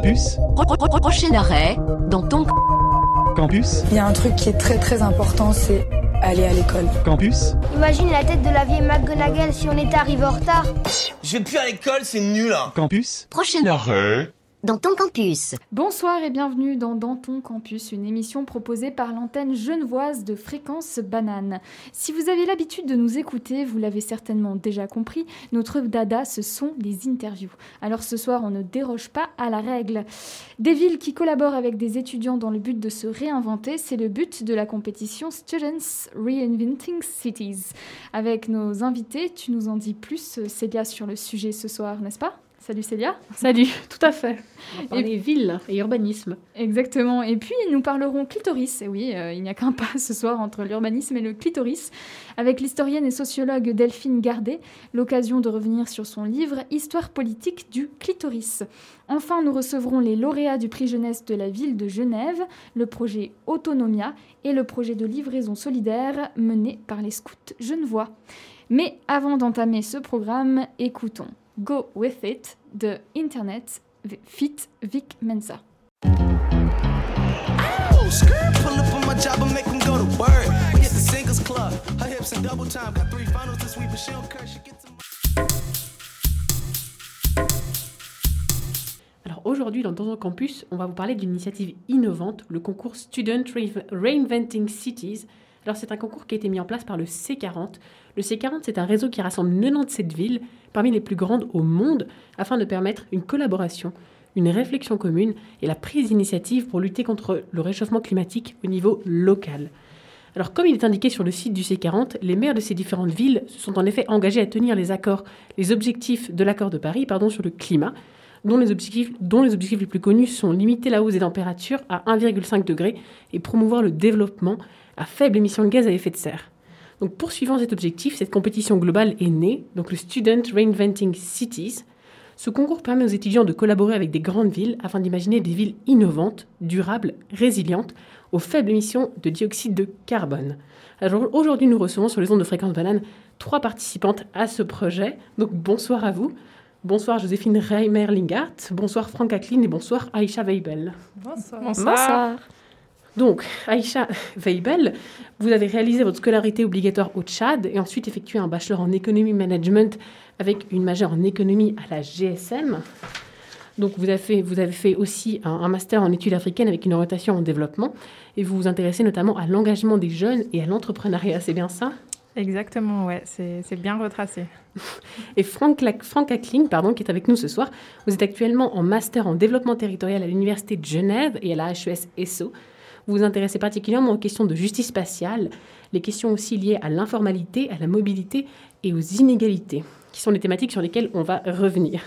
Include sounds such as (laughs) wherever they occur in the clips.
Campus. Prochain arrêt, dans ton Campus. Il y a un truc qui est très très important, c'est aller à l'école. Campus. Imagine la tête de la vieille McGonagall si on était arrivé en retard. Je vais plus à l'école, c'est nul hein. Campus. prochain arrêt, dans ton campus. Bonsoir et bienvenue dans Danton Campus, une émission proposée par l'antenne genevoise de Fréquence Banane. Si vous avez l'habitude de nous écouter, vous l'avez certainement déjà compris, notre dada, ce sont les interviews. Alors ce soir, on ne déroge pas à la règle. Des villes qui collaborent avec des étudiants dans le but de se réinventer, c'est le but de la compétition Students Reinventing Cities. Avec nos invités, tu nous en dis plus, Célia, sur le sujet ce soir, n'est-ce pas? Salut Célia. Salut, tout à fait. On va Et- villes et urbanisme. Exactement. Et puis, nous parlerons clitoris. Et oui, euh, il n'y a qu'un pas ce soir entre l'urbanisme et le clitoris. Avec l'historienne et sociologue Delphine Gardet, l'occasion de revenir sur son livre Histoire politique du clitoris. Enfin, nous recevrons les lauréats du prix jeunesse de la ville de Genève, le projet Autonomia et le projet de livraison solidaire mené par les scouts genevois. Mais avant d'entamer ce programme, écoutons Go With It de Internet Fit Vic Mensa. Oh. Alors aujourd'hui, dans Dans Campus, on va vous parler d'une initiative innovante, le concours Student Re- Reinventing Cities. Alors c'est un concours qui a été mis en place par le C40. Le C40, c'est un réseau qui rassemble 97 villes, parmi les plus grandes au monde, afin de permettre une collaboration, une réflexion commune et la prise d'initiative pour lutter contre le réchauffement climatique au niveau local. Alors, comme il est indiqué sur le site du C40, les maires de ces différentes villes se sont en effet engagés à tenir les accords, les objectifs de l'accord de Paris, pardon, sur le climat, dont les objectifs, dont les objectifs les plus connus sont limiter la hausse des températures à 1,5 degré et promouvoir le développement à faible émission de gaz à effet de serre. Donc, poursuivant cet objectif, cette compétition globale est née, donc le Student Reinventing Cities. Ce concours permet aux étudiants de collaborer avec des grandes villes afin d'imaginer des villes innovantes, durables, résilientes, aux faibles émissions de dioxyde de carbone. Alors aujourd'hui, nous recevons sur les ondes de fréquence banane trois participantes à ce projet. Donc bonsoir à vous. Bonsoir Joséphine Reimer-Lingart, bonsoir Franck Acklin et bonsoir Aïcha Weibel. Bonsoir. Donc, Aïcha (laughs) Weibel, vous avez réalisé votre scolarité obligatoire au Tchad et ensuite effectué un bachelor en économie management avec une majeure en économie à la GSM. Donc, vous avez fait, vous avez fait aussi un, un master en études africaines avec une orientation en développement et vous vous intéressez notamment à l'engagement des jeunes et à l'entrepreneuriat, c'est bien ça? Exactement, ouais, c'est bien retracé. (laughs) Et Franck, Franck Ackling, pardon, qui est avec nous ce soir, vous êtes actuellement en master en développement territorial à l'Université de Genève et à la HES ESSO. Vous vous intéressez particulièrement aux questions de justice spatiale, les questions aussi liées à l'informalité, à la mobilité et aux inégalités, qui sont les thématiques sur lesquelles on va revenir.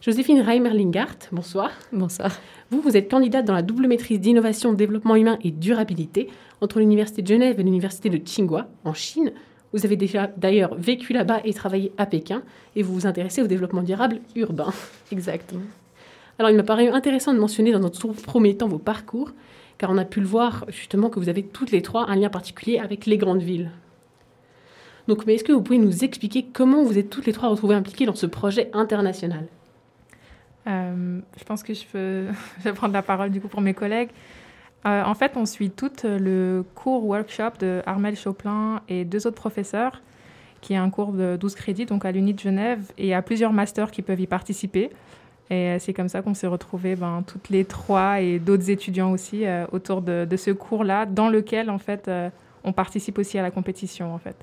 Joséphine Reimer-Lingart, bonsoir. Bonsoir. Vous, vous êtes candidate dans la double maîtrise d'innovation, développement humain et durabilité entre l'Université de Genève et l'Université de Tsinghua, en Chine. Vous avez déjà d'ailleurs vécu là-bas et travaillé à Pékin, et vous vous intéressez au développement durable urbain. Exactement. Alors, il m'a paru intéressant de mentionner dans notre premier temps vos parcours, car on a pu le voir justement que vous avez toutes les trois un lien particulier avec les grandes villes. Donc, mais est-ce que vous pouvez nous expliquer comment vous êtes toutes les trois retrouvées impliquées dans ce projet international? Euh, je pense que je peux, (laughs) vais prendre la parole du coup pour mes collègues. Euh, en fait, on suit toutes le cours workshop de Armel Choplin et deux autres professeurs, qui est un cours de 12 crédits, donc à l'Uni de Genève, et il y a plusieurs masters qui peuvent y participer. Et euh, c'est comme ça qu'on s'est retrouvés, ben, toutes les trois et d'autres étudiants aussi, euh, autour de, de ce cours-là, dans lequel, en fait, euh, on participe aussi à la compétition, en fait.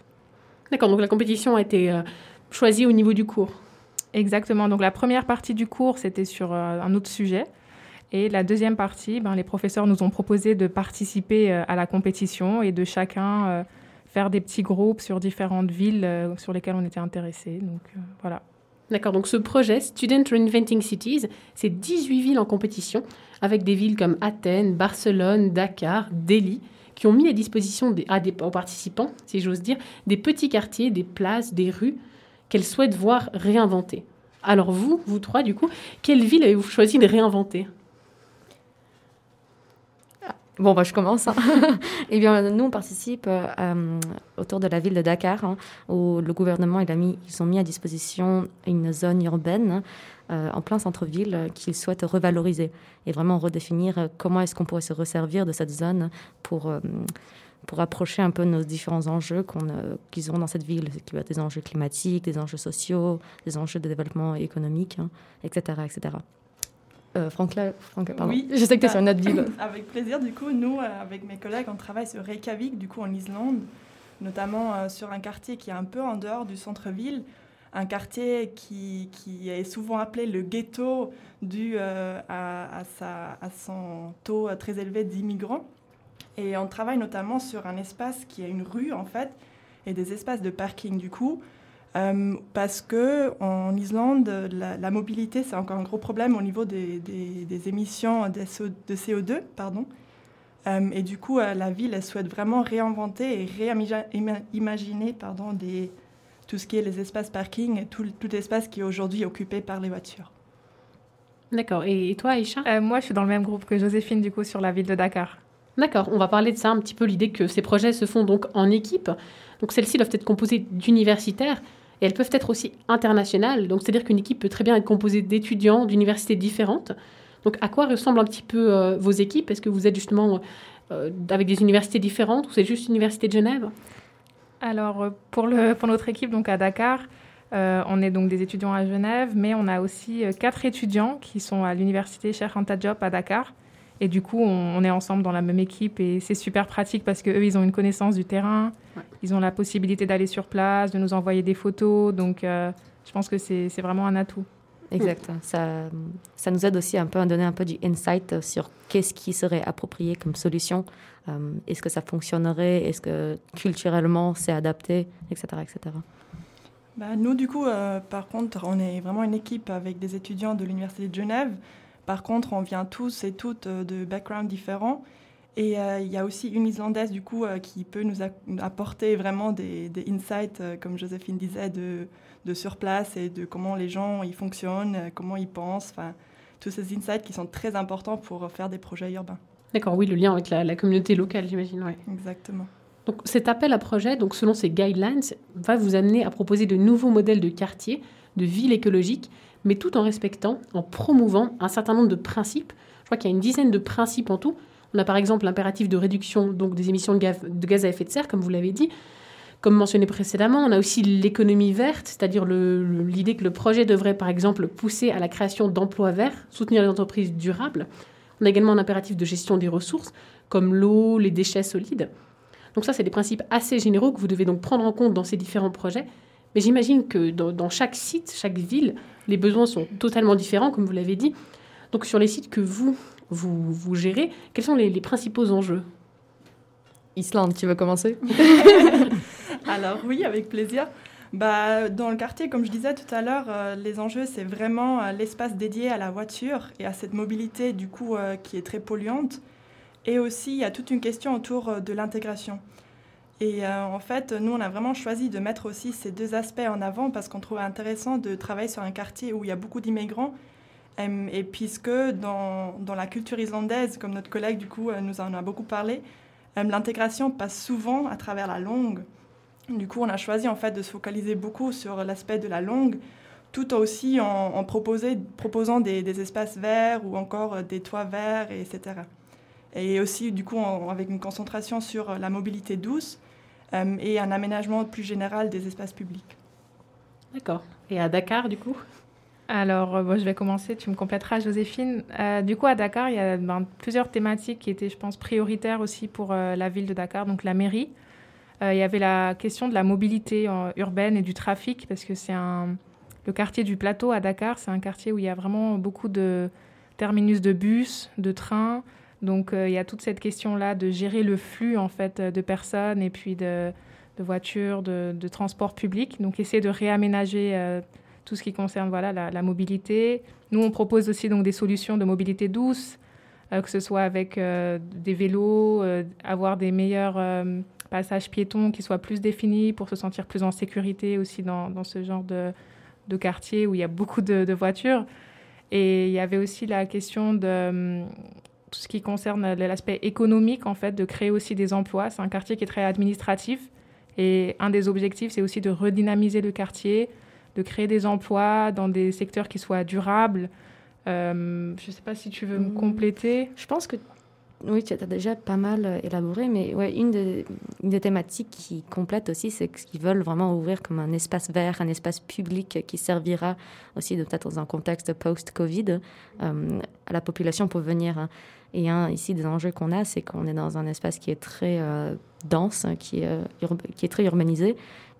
D'accord, donc la compétition a été euh, choisie au niveau du cours. Exactement. Donc la première partie du cours, c'était sur un autre sujet. Et la deuxième partie, ben, les professeurs nous ont proposé de participer à la compétition et de chacun faire des petits groupes sur différentes villes sur lesquelles on était intéressés. Donc voilà. D'accord, donc ce projet, Student Reinventing Cities, c'est 18 villes en compétition, avec des villes comme Athènes, Barcelone, Dakar, Delhi, qui ont mis à disposition des, aux participants, si j'ose dire, des petits quartiers, des places, des rues qu'elles souhaitent voir réinventées. Alors vous, vous trois, du coup, quelle ville avez-vous choisi de réinventer? Bon, bah, je commence. Hein. (laughs) eh bien, nous, on participe euh, autour de la ville de Dakar, hein, où le gouvernement il a mis, ils ont mis à disposition une zone urbaine euh, en plein centre-ville qu'ils souhaitent revaloriser et vraiment redéfinir euh, comment est-ce qu'on pourrait se resservir de cette zone pour, pour approcher un peu nos différents enjeux qu'on, qu'ils ont dans cette ville, qui va des enjeux climatiques, des enjeux sociaux, des enjeux de développement économique, etc. etc. Euh, Franck, pardon. Oui, je sais que tu es sur une autre ville. (laughs) Avec plaisir, du coup, nous, avec mes collègues, on travaille sur Reykjavik, du coup, en Islande, notamment sur un quartier qui est un peu en dehors du centre-ville, un quartier qui, qui, est souvent appelé le ghetto dû euh, à, sa, à, son taux très élevé d'immigrants. Et on travaille notamment sur un espace qui est une rue en fait et des espaces de parking du coup. Euh, parce que en Islande, la, mobilité c'est encore un gros problème au niveau des, des, émissions de CO2, pardon. Euh, et du coup, la ville elle souhaite vraiment réinventer et réimaginer pardon des tout ce qui est les espaces parking et tout, tout espace qui est aujourd'hui occupé par les voitures. D'accord. Et, toi, Aïcha? Euh, Moi, je suis dans le même groupe que Joséphine, du coup, sur la ville de Dakar. D'accord. On va parler de ça un petit peu, l'idée que ces projets se font donc en équipe. Donc, celles-ci doivent être composées d'universitaires et elles peuvent être aussi internationales. Donc, c'est-à-dire qu'une équipe peut très bien être composée d'étudiants d'universités différentes. Donc, à quoi ressemblent un petit peu euh, vos équipes? Est-ce que vous êtes justement euh, avec des universités différentes ou c'est juste l'université de Genève? Alors, euh, pour, notre équipe donc à Dakar, euh, on est donc des étudiants à Genève, mais on a aussi euh, quatre étudiants qui sont à l'université Cheikh Anta à Dakar. Et du coup, on, est ensemble dans la même équipe et c'est super pratique parce qu'eux, ils ont une connaissance du terrain, ils ont la possibilité d'aller sur place, de nous envoyer des photos. Donc, je pense que c'est vraiment un atout. Exact. Ça, ça nous aide aussi un peu à donner un peu du insight sur qu'est-ce qui serait approprié comme solution euh, est-ce que ça fonctionnerait? Est-ce que culturellement c'est adapté? Etc. etc. Bah, nous, du coup, euh, par contre, on est vraiment une équipe avec des étudiants de l'Université de Genève. Par contre, on vient tous et toutes euh, de backgrounds différents. Et il y a aussi une Islandaise, du coup, qui peut nous apporter vraiment des, insights, comme Joséphine disait, de, de, sur place et de comment les gens ils fonctionnent, comment ils pensent. Enfin, tous ces insights qui sont très importants pour faire des projets urbains. D'accord, oui, le lien avec la, communauté locale, j'imagine. Exactement. Donc cet appel à projet, donc selon ces guidelines, va vous amener à proposer de nouveaux modèles de quartier, de ville écologique, mais tout en respectant, en promouvant un certain nombre de principes. Je crois qu'il y a une dizaine de principes en tout. On a par exemple l'impératif de réduction des émissions de gaz, de gaz à effet de serre, comme vous l'avez dit. Comme mentionné précédemment, on a aussi l'économie verte, c'est-à-dire l'idée que le projet devrait par exemple pousser à la création d'emplois verts, soutenir les entreprises durables. On a également un impératif de gestion des ressources, comme l'eau, les déchets solides. Donc ça, c'est des principes assez généraux que vous devez donc prendre en compte dans ces différents projets. Mais j'imagine que dans, chaque site, chaque ville, les besoins sont totalement différents, comme vous l'avez dit. Donc sur les sites que vous, vous, vous gérez, quels sont les, les principaux enjeux? Islande, tu veux commencer? (laughs) Alors oui, avec plaisir. Bah, dans le quartier, comme je disais tout à l'heure, euh, les enjeux, c'est vraiment euh, l'espace dédié à la voiture et à cette mobilité, du coup, euh, qui est très polluante. Et aussi, il y a toute une question autour de l'intégration. Et en fait, nous, on a vraiment choisi de mettre aussi ces deux aspects en avant parce qu'on trouvait intéressant de travailler sur un quartier où il y a beaucoup d'immigrants. Et puisque dans, dans, la culture islandaise, comme notre collègue, du coup, nous en a beaucoup parlé, l'intégration passe souvent à travers la langue. Du coup, on a choisi en fait de se focaliser beaucoup sur l'aspect de la langue, tout aussi en, proposant des, espaces verts ou encore des toits verts, etc. Et aussi, du coup, avec une concentration sur la mobilité douce euh, et un aménagement plus général des espaces publics. D'accord. Et à Dakar, du coup? Alors, euh, je vais commencer, tu me compléteras, Joséphine. Euh, du coup, à Dakar, il y a ben, plusieurs thématiques qui étaient, je pense, prioritaires aussi pour la ville de Dakar, donc la mairie. Euh, il y avait la question de la mobilité euh, urbaine et du trafic, parce que c'est un... Le quartier du plateau à Dakar, c'est un quartier où il y a vraiment beaucoup de terminus de bus, de trains. Donc euh, il y a toute cette question-là de gérer le flux en fait de personnes et puis de, voitures, de, de, transport public. Donc essayer de réaménager tout ce qui concerne voilà la, mobilité. Nous on propose aussi donc des solutions de mobilité douce, que ce soit avec des vélos, avoir des meilleurs passage piéton qui soit plus défini pour se sentir plus en sécurité aussi dans, ce genre de, quartier où il y a beaucoup de, voitures. Et il y avait aussi la question de tout ce qui concerne l'aspect économique, en fait, de créer aussi des emplois. C'est un quartier qui est très administratif. Et un des objectifs, c'est aussi de redynamiser le quartier, de créer des emplois dans des secteurs qui soient durables. Euh, je ne sais pas si tu veux me Mmh. compléter. Je pense que oui, tu as déjà pas mal euh, élaboré, mais ouais, une, des, une des thématiques qui complète aussi, c'est qu'ils veulent vraiment ouvrir comme un espace vert, un espace public qui servira aussi peut-être dans un contexte post-Covid euh, à la population pour venir. hein. Et un, ici, des enjeux qu'on a, c'est qu'on est dans un espace qui est très euh, dense, qui est, euh, qui est très urbanisé.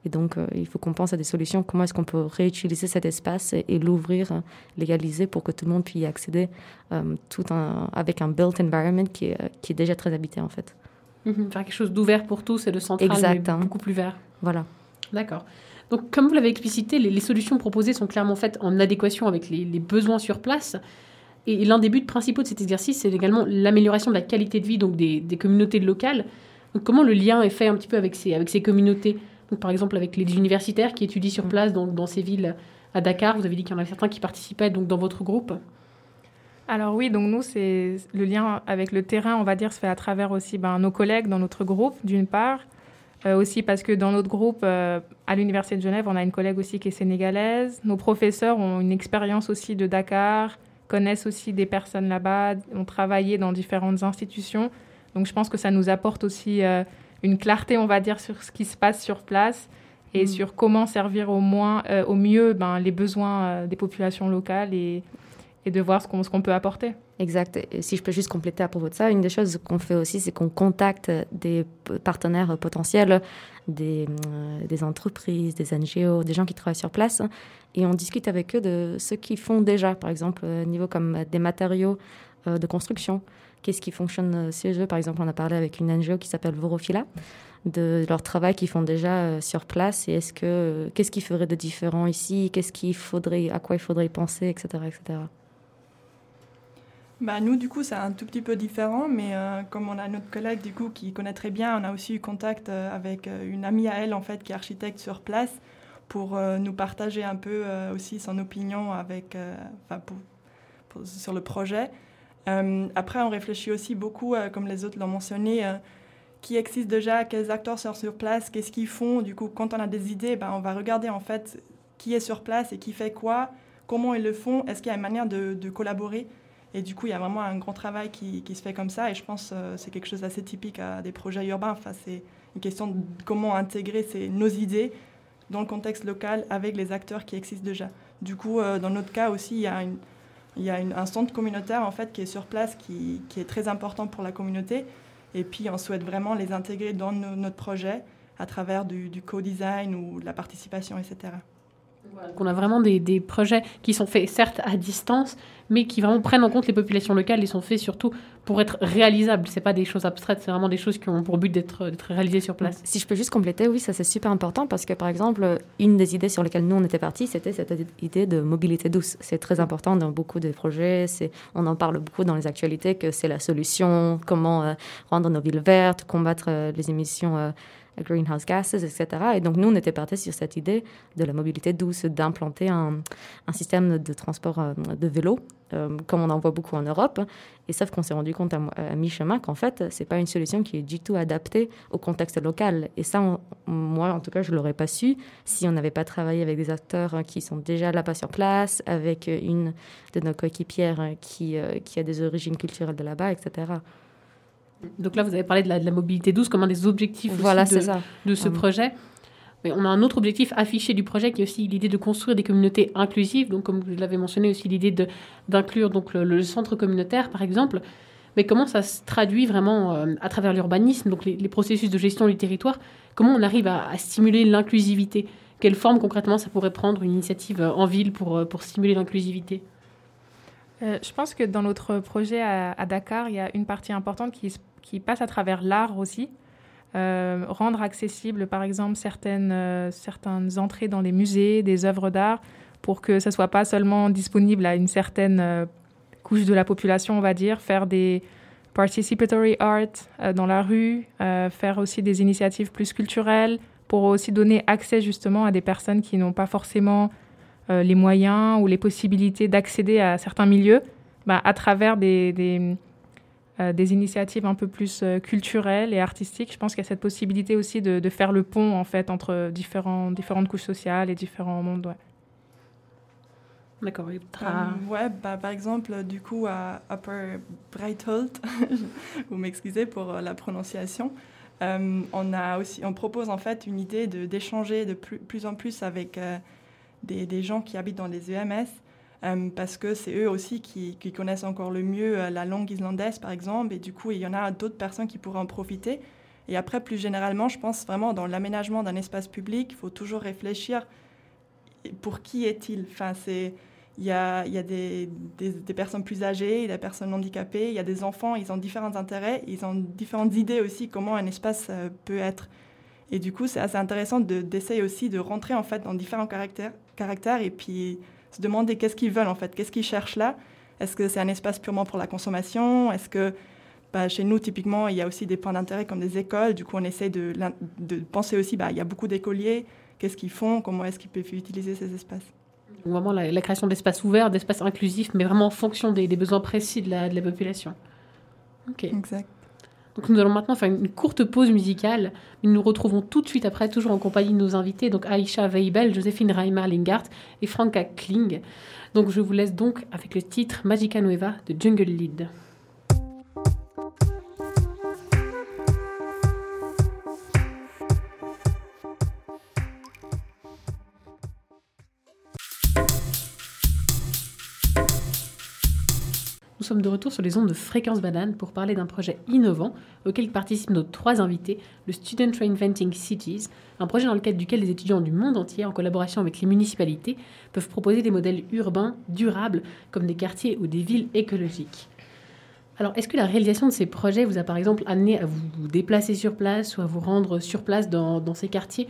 Et donc, euh, il faut qu'on pense à des solutions. Comment est-ce qu'on peut réutiliser cet espace et, et l'ouvrir, euh, légaliser pour que tout le monde puisse y accéder, euh, tout avec un built environment qui est, qui est déjà très habité, en fait. Mhm, Faire quelque chose d'ouvert pour tous et de central, Exact, mais hein. beaucoup plus vert. Voilà. D'accord. Donc, comme vous l'avez explicité, les, les solutions proposées sont clairement faites en adéquation avec les, les besoins sur place. Et, l'un des buts principaux de cet exercice, c'est également l'amélioration de la qualité de vie donc des, communautés locales. Comment le lien est fait un petit peu avec ces, avec ces communautés? Par exemple, avec les universitaires qui étudient sur place dans, dans ces villes à Dakar. Vous avez dit qu'il y en a certains qui participaient donc, dans votre groupe. Alors oui, donc nous, c'est le lien avec le terrain, on va dire, se fait à travers aussi ben, nos collègues dans notre groupe, d'une part. Euh, aussi parce que dans notre groupe, euh, à l'Université de Genève, on a une collègue aussi qui est sénégalaise. Nos professeurs ont une expérience aussi de Dakar, connaissent aussi des personnes là-bas, ont travaillé dans différentes institutions. Donc je pense que ça nous apporte aussi euh, une clarté, on va dire, sur ce qui se passe sur place et Mm. sur comment servir au, moins, euh, au mieux ben, les besoins euh, des populations locales et, et de voir ce qu'on ce qu'on peut apporter. Exact. Si je peux juste compléter à propos de ça, une des choses qu'on fait aussi, c'est qu'on contacte des partenaires potentiels, des, euh, entreprises, des NGO, des gens qui travaillent sur place, et on discute avec eux de ce qu'ils font déjà, par exemple, au niveau comme des matériaux euh, de construction. Qu'est-ce qui fonctionne euh, chez eux? Par exemple, on a parlé avec une NGO qui s'appelle Vorofila, de leur travail qu'ils font déjà euh, sur place, et est-ce que euh, qu'est-ce qui ferait de différent ici? Qu'est-ce qu'il faudrait, à quoi il faudrait penser, etc., etc. Bah, nous, du coup, c'est un tout petit peu différent, mais euh, comme on a notre collègue, du coup, qui connaît très bien, on a aussi eu contact euh, avec euh, une amie à elle, en fait, qui est architecte sur place, pour nous partager un peu aussi son opinion avec, pour- pour- sur le projet. Après, on réfléchit aussi beaucoup, comme les autres l'ont mentionné, qui existe déjà, quels acteurs sont sur place, qu'est-ce qu'ils font. Du coup, quand on a des idées, ben, on va regarder en fait qui est sur place et qui fait quoi, comment ils le font, est-ce qu'il y a une manière de collaborer. Et du coup, il y a vraiment un grand travail qui, se fait comme ça. Et je pense que c'est quelque chose d'assez typique à des projets urbains. Enfin, c'est une question de comment intégrer nos idées dans le contexte local avec les acteurs qui existent déjà. Du coup, euh, dans notre cas aussi, il y a, un centre communautaire en fait, qui est sur place, qui, est très important pour la communauté. Et puis, on souhaite vraiment les intégrer dans notre projet à travers du co-design ou de la participation, etc. Donc, on a vraiment des, des projets qui sont faits, certes, à distance, mais qui vraiment prennent en compte les populations locales et sont faits surtout pour être réalisables. Ce pas des choses abstraites, c'est vraiment des choses qui ont pour but d'être réalisées sur place. Si je peux juste compléter, oui, ça c'est super important parce que par exemple, une des idées sur lesquelles nous on était partis, c'était cette idée de mobilité douce. C'est très important dans beaucoup de projets. C'est, on en parle beaucoup dans les actualités que c'est la solution, comment euh, rendre nos villes vertes, combattre euh, les émissions euh, greenhouse gases, etc. Et donc nous on était partis sur cette idée de la mobilité douce, d'implanter un, système de transport euh, de vélo, euh, comme on en voit beaucoup en Europe. Et sauf qu'on s'est rendu compte à, mi-chemin qu'en fait, c'est pas une solution qui est du tout adaptée au contexte local. Et ça, moi, en tout cas, je l'aurais pas su si on n'avait pas travaillé avec des acteurs hein, qui sont déjà là-bas sur place, avec une de nos coéquipières hein, euh, qui a des origines culturelles de là-bas, etc. Donc là, vous avez parlé de la, de la mobilité douce comme un des objectifs aussi de, c'est ça. de ce Hum. projet. Mais on a un autre objectif affiché du projet qui est aussi l'idée de construire des communautés inclusives. Donc, comme vous l'avez mentionné, aussi l'idée de- d'inclure donc le, le centre communautaire, par exemple. Mais comment ça se traduit vraiment euh, à travers l'urbanisme, donc les, les processus de gestion du territoire? Comment on arrive à, à stimuler l'inclusivité? Quelle forme concrètement ça pourrait prendre une initiative euh, en ville pour, euh, pour stimuler l'inclusivité? Euh, je pense que dans notre projet à, à Dakar, il y a une partie importante qui, s- qui passe à travers l'art aussi. Euh, rendre accessible, par exemple, certaines, euh, certaines entrées dans les musées, des œuvres d'art, pour que ça soit pas seulement disponible à une certaine euh, couche de la population, on va dire. Faire des participatory art dans la rue, faire aussi des initiatives plus culturelles, pour aussi donner accès justement à des personnes qui n'ont pas forcément les moyens ou les possibilités d'accéder à certains milieux bah, à travers des, euh, des initiatives un peu plus euh, culturelles et artistiques. Je pense qu'il y a cette possibilité aussi de, de, faire le pont en fait entre différents, différentes couches sociales et différents mondes. Ouais. D'accord. Um, ouais, bah, par exemple, du coup, à Upper Breitholt, (laughs) vous m'excusez pour la prononciation, euh, on, a aussi, on propose en fait une idée d'échanger de, de plus, plus, en plus avec euh, des, des, gens qui habitent dans les EMS, euh, parce que c'est eux aussi qui, connaissent encore le mieux euh, la langue islandaise, par exemple, et du coup, il y en a d'autres personnes qui pourraient en profiter. Et après, plus généralement, je pense vraiment dans l'aménagement d'un espace public, il faut toujours réfléchir pour qui est-il enfin, c'est il y a, y a des, personnes plus âgées, des personnes handicapées, il y a des enfants, ils ont différents intérêts, ils ont différentes idées aussi comment un espace euh, peut être. Et du coup, c'est assez intéressant d'essayer de, aussi de rentrer en fait dans différents caractères, caractères et puis se demander qu'est-ce qu'ils veulent en fait, qu'est-ce qu'ils cherchent là? Est-ce que c'est un espace purement pour la consommation? Est-ce que bah, chez nous, typiquement, il y a aussi des points d'intérêt comme des écoles? Du coup, on essaie de, de penser aussi, bah, il y a beaucoup d'écoliers, qu'est-ce qu'ils font, comment est-ce qu'ils peuvent utiliser ces espaces? Vraiment la, la création d'espaces ouverts, d'espaces inclusifs, mais vraiment en fonction des, des besoins précis de la, de la, population. Ok. Exact. Nous allons maintenant faire une courte pause musicale. Nous nous retrouvons tout de suite après, toujours en compagnie de nos invités, donc Aïcha Weibel, Joséphine Reimer Lingart et Franka Kling. Donc je vous laisse donc avec le titre Magica Nueva de Jungle Lead. Nous sommes de retour sur les ondes de Fréquence Banane pour parler d'un projet innovant auquel participent nos trois invités, le Student Reinventing Cities, un projet dans le cadre duquel les étudiants du monde entier, en collaboration avec les municipalités, peuvent proposer des modèles urbains durables comme des quartiers ou des villes écologiques. Alors, est-ce que la réalisation de ces projets vous a par exemple amené à vous déplacer sur place ou à vous rendre sur place dans, ces quartiers?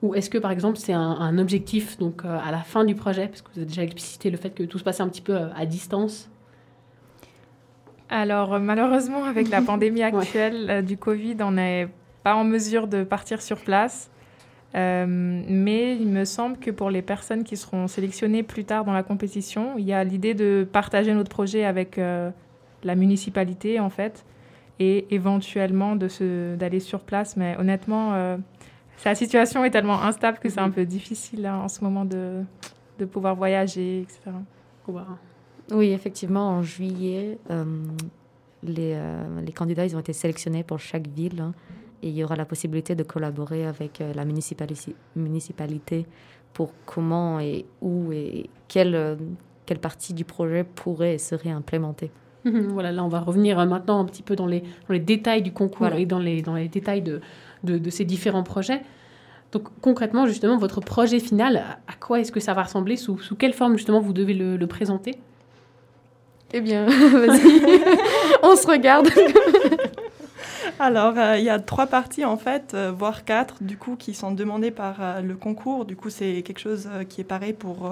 Ou est-ce que, par exemple, c'est un, un, objectif donc euh, à la fin du projet, parce que vous avez déjà explicité le fait que tout se passait un petit peu euh, à distance alors malheureusement, avec la (laughs) pandémie actuelle ouais. euh, du Covid, on n'est pas en mesure de partir sur place. Euh, mais il me semble que pour les personnes qui seront sélectionnées plus tard dans la compétition, il y a l'idée de partager notre projet avec euh, la municipalité en fait, et éventuellement d'aller sur place. Mais honnêtement, euh, la situation est tellement instable que c'est un peu difficile là, en ce moment de, de pouvoir voyager, etc. Wow. Oui, effectivement, en juillet, euh, les, euh, les, candidats ils ont été sélectionnés pour chaque ville hein, et il y aura la possibilité de collaborer avec euh, la municipali municipalité pour comment et où et quelle, quelle partie du projet pourrait et serait implémentée. Voilà, là on va revenir maintenant un petit peu dans les, dans les détails du concours voilà. et dans les, dans les détails de, de, de ces différents projets. Donc concrètement, justement, votre projet final, à quoi est-ce que ça va ressembler? Sous, sous quelle forme justement vous devez le, le présenter? Eh bien, (laughs) vas-y, (laughs) on se regarde. (laughs) Alors, il euh, y a trois parties en fait, euh, voire quatre, du coup, qui sont demandées par euh, le concours. Du coup, c'est quelque chose qui est pareil pour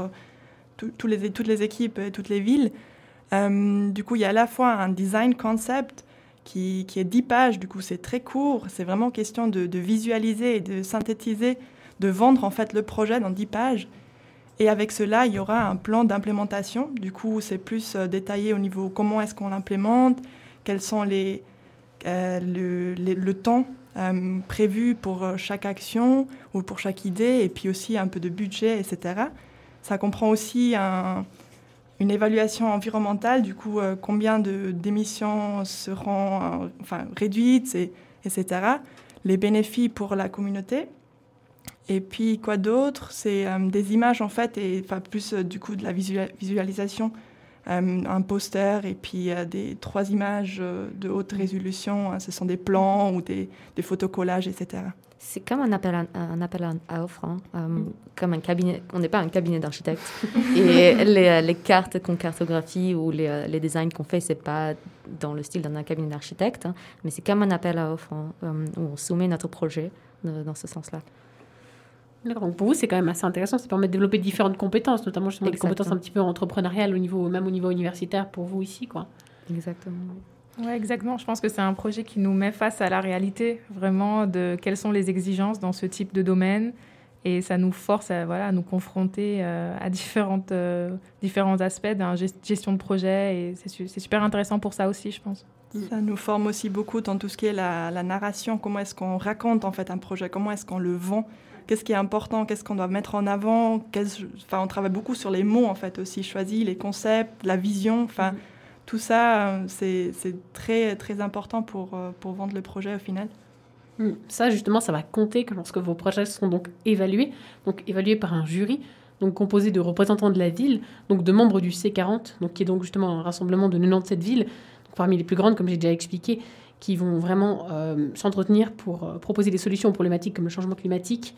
les, toutes les équipes et toutes les villes. du coup, il y a à la fois un design concept qui, qui est 10 pages, du coup, c'est très court. C'est vraiment question de, de, visualiser et de synthétiser, de vendre en fait le projet dans 10 pages. Et avec cela, il y aura un plan d'implémentation. Du coup, c'est plus euh, détaillé au niveau comment est-ce qu'on l'implémente, quels sont les, euh, le, temps euh, prévu pour euh, chaque action ou pour chaque idée, et puis aussi un peu de budget, etc. Ça comprend aussi un, une évaluation environnementale, du coup, euh, combien d'émissions seront enfin, réduites, et, etc. Les bénéfices pour la communauté. Et puis quoi d'autre? C'est euh, des images en fait, et enfin plus euh, du coup de la visual visualisation, euh, un poster et puis des trois images de haute résolution. Hein, ce sont des plans ou des, des photocollages, etc. C'est comme un appel à, un appel à offre, hein, mm. comme un cabinet. On n'est pas un cabinet d'architectes. (laughs) et les, les, cartes qu'on cartographie ou les, les designs qu'on fait, c'est pas dans le style d'un cabinet d'architecte, hein, mais c'est comme un appel à offre où on soumet notre projet dans ce sens-là. Donc pour vous, c'est quand même assez intéressant. Ça permet de développer différentes compétences, notamment justement des compétences un petit peu entrepreneuriales, au niveau, même au niveau universitaire pour vous ici. Quoi. Exactement. Oui, exactement. Je pense que c'est un projet qui nous met face à la réalité, vraiment, de quelles sont les exigences dans ce type de domaine Et ça nous force à, voilà, à nous confronter à différentes, différents aspects d'une gestion de projet. Et c'est super intéressant pour ça aussi, je pense. Ça nous forme aussi beaucoup dans tout ce qui est la, la narration, comment est-ce qu'on raconte en fait un projet, comment est-ce qu'on le vend? Qu'est-ce qui est important, qu'est-ce qu'on doit mettre en avant. Enfin, on travaille beaucoup sur les mots en fait aussi, choisi les concepts, la vision. Enfin, mhm. tout ça, euh, c'est très très important pour euh, pour vendre le projet au final. Hmm. Ça justement, ça va compter que lorsque vos projets seront donc évalués, donc évalués par un jury, donc composé de représentants de la ville, donc de membres du C40, donc qui est donc justement un rassemblement de 97 villes, parmi les plus grandes comme j'ai déjà expliqué, qui vont vraiment euh, s'entretenir pour proposer des solutions aux problématiques comme le changement climatique,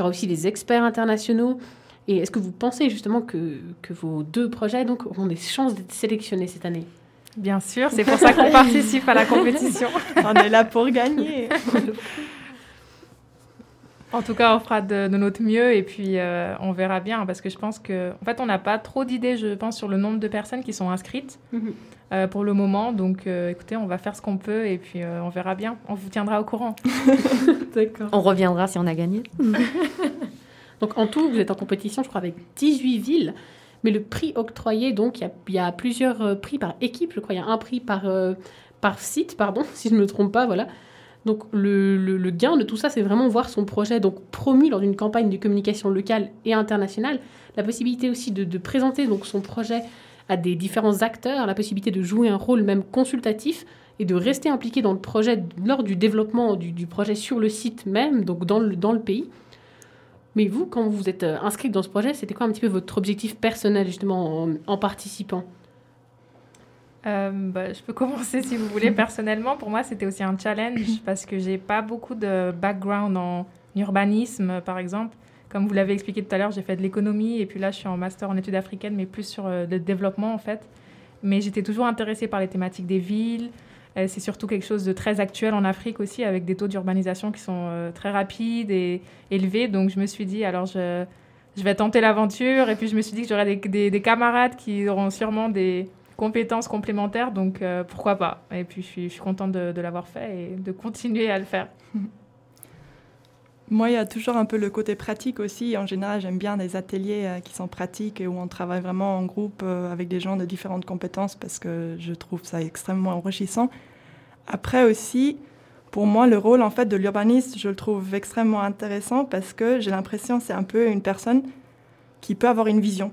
il y aura aussi des experts internationaux. Et est-ce que vous pensez justement que, que vos deux projets donc, auront des chances d'être sélectionnés cette année? Bien sûr, c'est pour ça qu'on (laughs) participe à la compétition. on est là pour gagner. (laughs) En tout cas, on fera de, notre mieux et puis euh, on verra bien parce que je pense que, en fait, on n'a pas trop d'idées, je pense, sur le nombre de personnes qui sont inscrites mhm. euh, pour le moment. Donc, euh, écoutez, on va faire ce qu'on peut et puis on verra bien. On vous tiendra au courant. (laughs) D'accord. On reviendra si on a gagné. (laughs) donc, en tout, vous êtes en compétition, je crois, avec 18 villes. Mais le prix octroyé, donc, il y, y, a plusieurs prix par équipe, je crois. Il y a un prix par, par site, pardon, (laughs) si je ne me trompe pas, voilà. Donc le, gain de tout ça, c'est vraiment voir son projet donc promu lors d'une campagne de communication locale et internationale, la possibilité aussi de, présenter donc son projet à des différents acteurs, la possibilité de jouer un rôle même consultatif et de rester impliqué dans le projet lors du développement du, projet sur le site même, donc dans le, dans le pays. Mais vous, quand vous êtes euh, inscrit dans ce projet, c'était quoi un petit peu votre objectif personnel justement en participant? Euh, bah, je peux (laughs) commencer si vous voulez. Personnellement, pour moi, c'était aussi un challenge (coughs) parce que j'ai pas beaucoup de background en urbanisme, par exemple. Comme vous l'avez expliqué tout à l'heure, j'ai fait de l'économie et puis là, je suis en master en études africaines, mais plus sur euh, le développement en fait. Mais j'étais toujours intéressée par les thématiques des villes. Euh, c'est surtout quelque chose de très actuel en Afrique aussi, avec des taux d'urbanisation qui sont très rapides et élevés. Donc, je me suis dit, alors je, je vais tenter l'aventure. Et puis, je me suis dit que j'aurais des, des, des camarades qui auront sûrement des, compétences complémentaires, donc euh, pourquoi pas Et puis je suis, je suis contente de, l'avoir fait et de continuer à le faire. Moi, il y a toujours un peu le côté pratique aussi. En général, j'aime bien des ateliers euh, qui sont pratiques et où on travaille vraiment en groupe euh, avec des gens de différentes compétences parce que je trouve ça extrêmement enrichissant. Après aussi, pour moi, le rôle en fait de l'urbaniste, je le trouve extrêmement intéressant parce que j'ai l'impression c'est un peu une personne qui peut avoir une vision.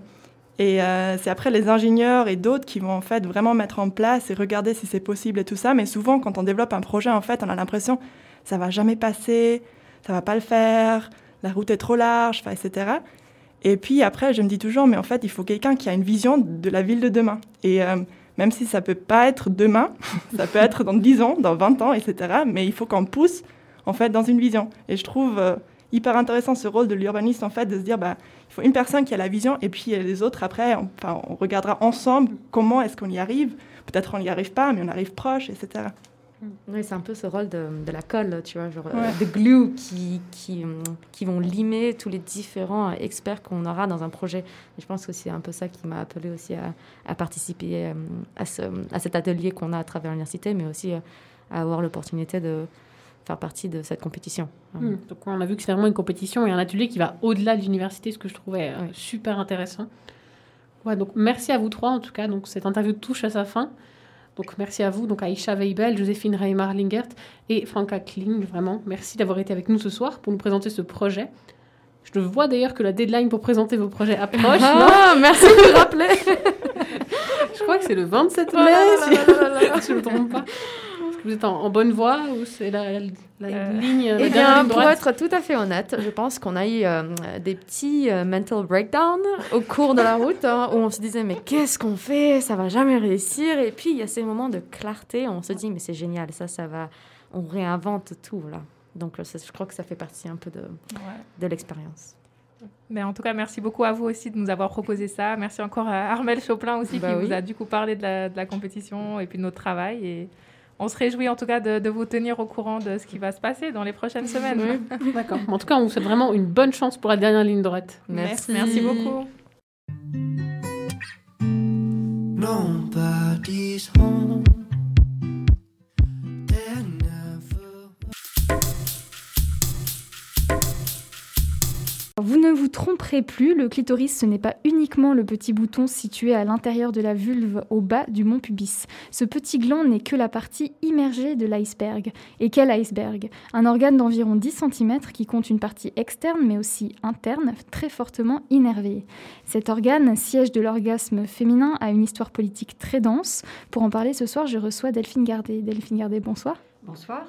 Et euh, c'est après les ingénieurs et d'autres qui vont en fait vraiment mettre en place et regarder si c'est possible et tout ça. Mais souvent, quand on développe un projet, en fait, on a l'impression ça va jamais passer, ça va pas le faire, la route est trop large, etc. Et puis après, je me dis toujours, mais en fait, il faut quelqu'un qui a une vision de la ville de demain. Et euh, même si ça peut pas être demain, (laughs) ça peut être dans 10 ans, dans 20 ans, etc. Mais il faut qu'on pousse en fait dans une vision. Et je trouve euh, hyper intéressant ce rôle de l'urbaniste en fait de se dire bah il faut une personne qui a la vision et puis les autres après on, enfin, on regardera ensemble comment est-ce qu'on y arrive peut-être on n'y arrive pas mais on arrive proche etc mm. oui, c'est un peu ce rôle de, de, la colle, tu vois, genre euh, de glue qui, qui, qui, vont limer tous les différents experts qu'on aura dans un projet. Et je pense que c'est un peu ça qui m'a appelé aussi à, à participer euh, à, ce, à cet atelier qu'on a à travers l'université, mais aussi euh, à avoir l'opportunité de, faire partie de cette compétition. Hmm. Donc on a vu que c'est vraiment une compétition et un atelier qui va au-delà de l'université, ce que je trouvais euh, super intéressant. Ouais, donc merci à vous trois en tout cas. Donc cette interview touche à sa fin. Donc merci à vous, donc Aisha Weibel, Joséphine Reimar-Lingert et Franka Kling. Vraiment, merci d'avoir été avec nous ce soir pour nous présenter ce projet. Je vois d'ailleurs que la deadline pour présenter vos projets approche. Ah, (laughs) merci de me rappeler. (laughs) je crois que c'est le 27 mai, si (laughs) je ne me trompe pas vous êtes en, bonne voie ou c'est la, euh, ligne Eh bien, pour être tout à fait honnête, je pense qu'on a eu euh, des petits euh, mental breakdowns au cours de la route hein, où on se disait mais qu'est-ce qu'on fait? Ça va jamais réussir. Et puis il y a ces moments de clarté où on se dit mais c'est génial, ça, ça va. On réinvente tout là. Donc je crois que ça fait partie un peu de, de l'expérience. Mais en tout cas, merci beaucoup à vous aussi de nous avoir proposé ça. Merci encore à Armel Choplin aussi bah qui vous a du coup parlé de la, de la, compétition et puis de notre travail. Et on se réjouit en tout cas de, vous tenir au courant de ce qui va se passer dans les prochaines semaines. (laughs) D'accord. En tout cas, on vous souhaite vraiment une bonne chance pour la dernière ligne droite. Merci. Merci beaucoup. Vous ne vous tromperez plus, le clitoris ce n'est pas uniquement le petit bouton situé à l'intérieur de la vulve au bas du mont pubis. Ce petit gland n'est que la partie immergée de l'iceberg. Et quel iceberg? Un organe d'environ 10 cm qui compte une partie externe mais aussi interne, très fortement innervée. Cet organe, siège de l'orgasme féminin, a une histoire politique très dense. Pour en parler ce soir, je reçois Delphine Gardet. Delphine Gardet, bonsoir. Bonsoir.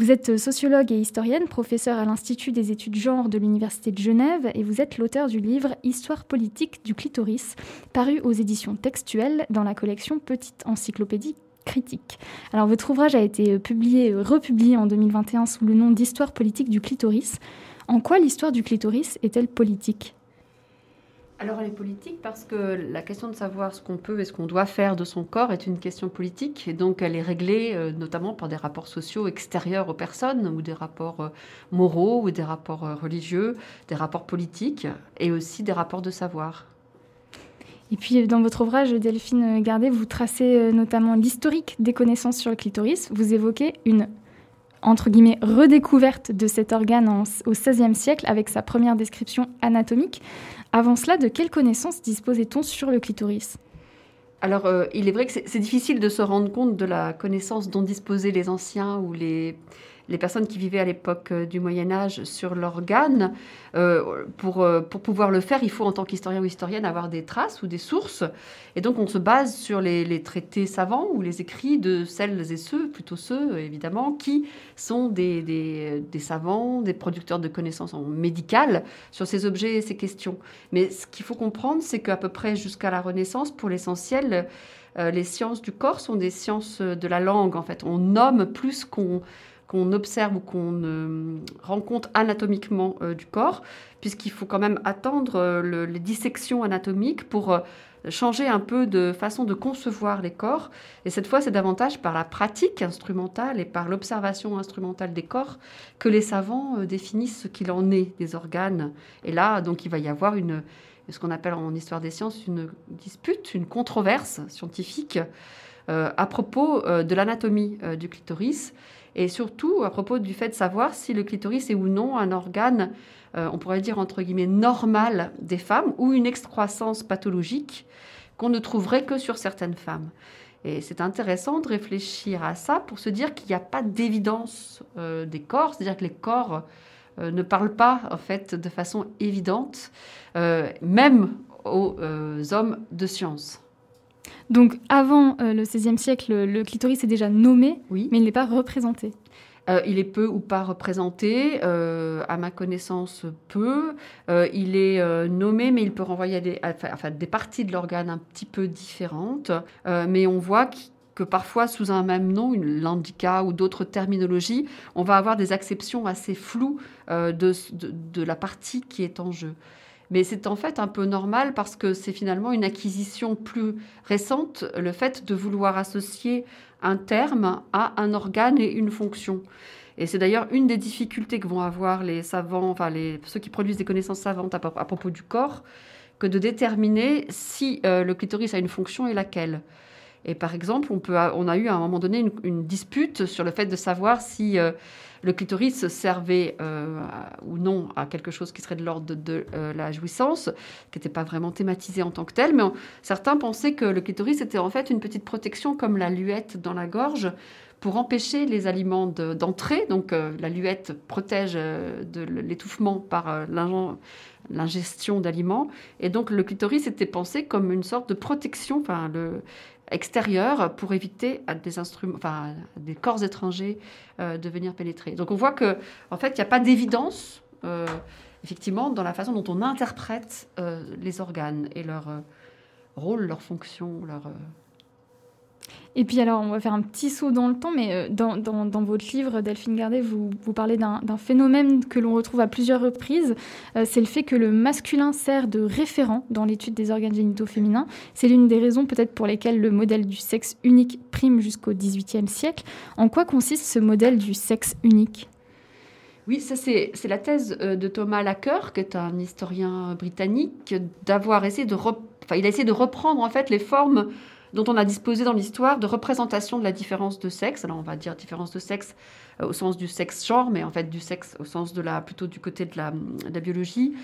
Vous êtes sociologue et historienne, professeure à l'Institut des études genre de l'Université de Genève et vous êtes l'auteur du livre Histoire politique du clitoris, paru aux éditions textuelles dans la collection Petite encyclopédie critique. Alors votre ouvrage a été publié, republié en 2021 sous le nom d'Histoire politique du clitoris. En quoi l'histoire du clitoris est-elle politique? Alors elle est politique parce que la question de savoir ce qu'on peut et ce qu'on doit faire de son corps est une question politique et donc elle est réglée euh, notamment par des rapports sociaux extérieurs aux personnes ou des rapports euh, moraux ou des rapports euh, religieux, des rapports politiques et aussi des rapports de savoir. Et puis dans votre ouvrage, Delphine Gardet, vous tracez notamment l'historique des connaissances sur le clitoris. Vous évoquez une entre guillemets, redécouverte de cet organe au XVIe siècle avec sa première description anatomique. Avant cela, de quelles connaissances disposait-on sur le clitoris? Alors, euh, il est vrai que c'est difficile de se rendre compte de la connaissance dont disposaient les anciens ou les, les personnes qui vivaient à l'époque euh, du Moyen Âge sur l'organe. Euh, pour, euh, pour pouvoir le faire, il faut en tant qu'historien ou historienne avoir des traces ou des sources. Et donc on se base sur les, traités savants ou les écrits de celles et ceux, plutôt ceux évidemment, qui sont des, des, savants, des producteurs de connaissances médicales sur ces objets et ces questions. Mais ce qu'il faut comprendre, c'est qu'à peu près jusqu'à la Renaissance, pour l'essentiel, les sciences du corps sont des sciences de la langue. En fait, on nomme plus qu'on qu'on observe ou qu'on euh, rencontre anatomiquement euh, du corps, puisqu'il faut quand même attendre euh, les dissections anatomiques pour changer un peu de façon de concevoir les corps. Et cette fois, c'est davantage par la pratique instrumentale et par l'observation instrumentale des corps que les savants définissent ce qu'il en est des organes. Et là, donc, il va y avoir une, ce qu'on appelle en histoire des sciences une dispute, une controverse scientifique à propos de l'anatomie du clitoris et surtout à propos du fait de savoir si le clitoris est ou non un organe, euh, on pourrait dire entre guillemets, normal des femmes ou une excroissance pathologique qu'on ne trouverait que sur certaines femmes. Et c'est intéressant de réfléchir à ça pour se dire qu'il n'y a pas d'évidence euh, des corps, c'est-à-dire que les corps euh, ne parlent pas en fait de façon évidente, même aux hommes de science. Donc avant euh, le XVIe siècle, le clitoris est déjà nommé, mais il n'est pas représenté. Euh, il est peu ou pas représenté, euh, à ma connaissance peu. il est nommé, mais il peut renvoyer à des, parties de l'organe un petit peu différentes. mais on voit que parfois, sous un même nom, une landica ou d'autres terminologies, on va avoir des acceptions assez floues de, la partie qui est en jeu. Mais c'est en fait un peu normal parce que c'est finalement une acquisition plus récente, le fait de vouloir associer un terme à un organe et une fonction. Et c'est d'ailleurs une des difficultés que vont avoir les savants, enfin les, ceux qui produisent des connaissances savantes à, propos du corps, que de déterminer si euh, le clitoris a une fonction et laquelle. Et par exemple, on, a eu à un moment donné une, dispute sur le fait de savoir si euh, le clitoris servait euh, ou non à quelque chose qui serait de l'ordre de, euh, la jouissance, qui n'était pas vraiment thématisé en tant que tel, mais certains pensaient que le clitoris était en fait une petite protection comme la luette dans la gorge pour empêcher les aliments d'entrer. Donc la luette protège de l'étouffement par l'ingestion d'aliments. Et donc le clitoris était pensé comme une sorte de protection, enfin le, extérieur pour éviter à des instruments, enfin, des corps étrangers euh, de venir pénétrer. Donc on voit que en fait, il n'y a pas d'évidence euh, effectivement dans la façon dont on interprète euh, les organes et leur rôle, leur fonction, leur et puis alors, on va faire un petit saut dans le temps, mais euh, dans, dans, votre livre, Delphine Gardet, vous, vous parlez d'un phénomène que l'on retrouve à plusieurs reprises. Euh, c'est le fait que le masculin sert de référent dans l'étude des organes génitaux féminins. C'est l'une des raisons peut-être pour lesquelles le modèle du sexe unique prime jusqu'au XVIIIe siècle. En quoi consiste ce modèle du sexe unique? Oui, ça c'est la thèse euh, de Thomas Lacker, qui est un historien britannique, d'avoir essayé de, enfin, il a essayé de reprendre en fait les formes dont on a disposé dans l'histoire de représentation de la différence de sexe. Alors on va dire différence de sexe euh, au sens du sexe-genre, mais en fait du sexe au sens de la, plutôt du côté de la biologie.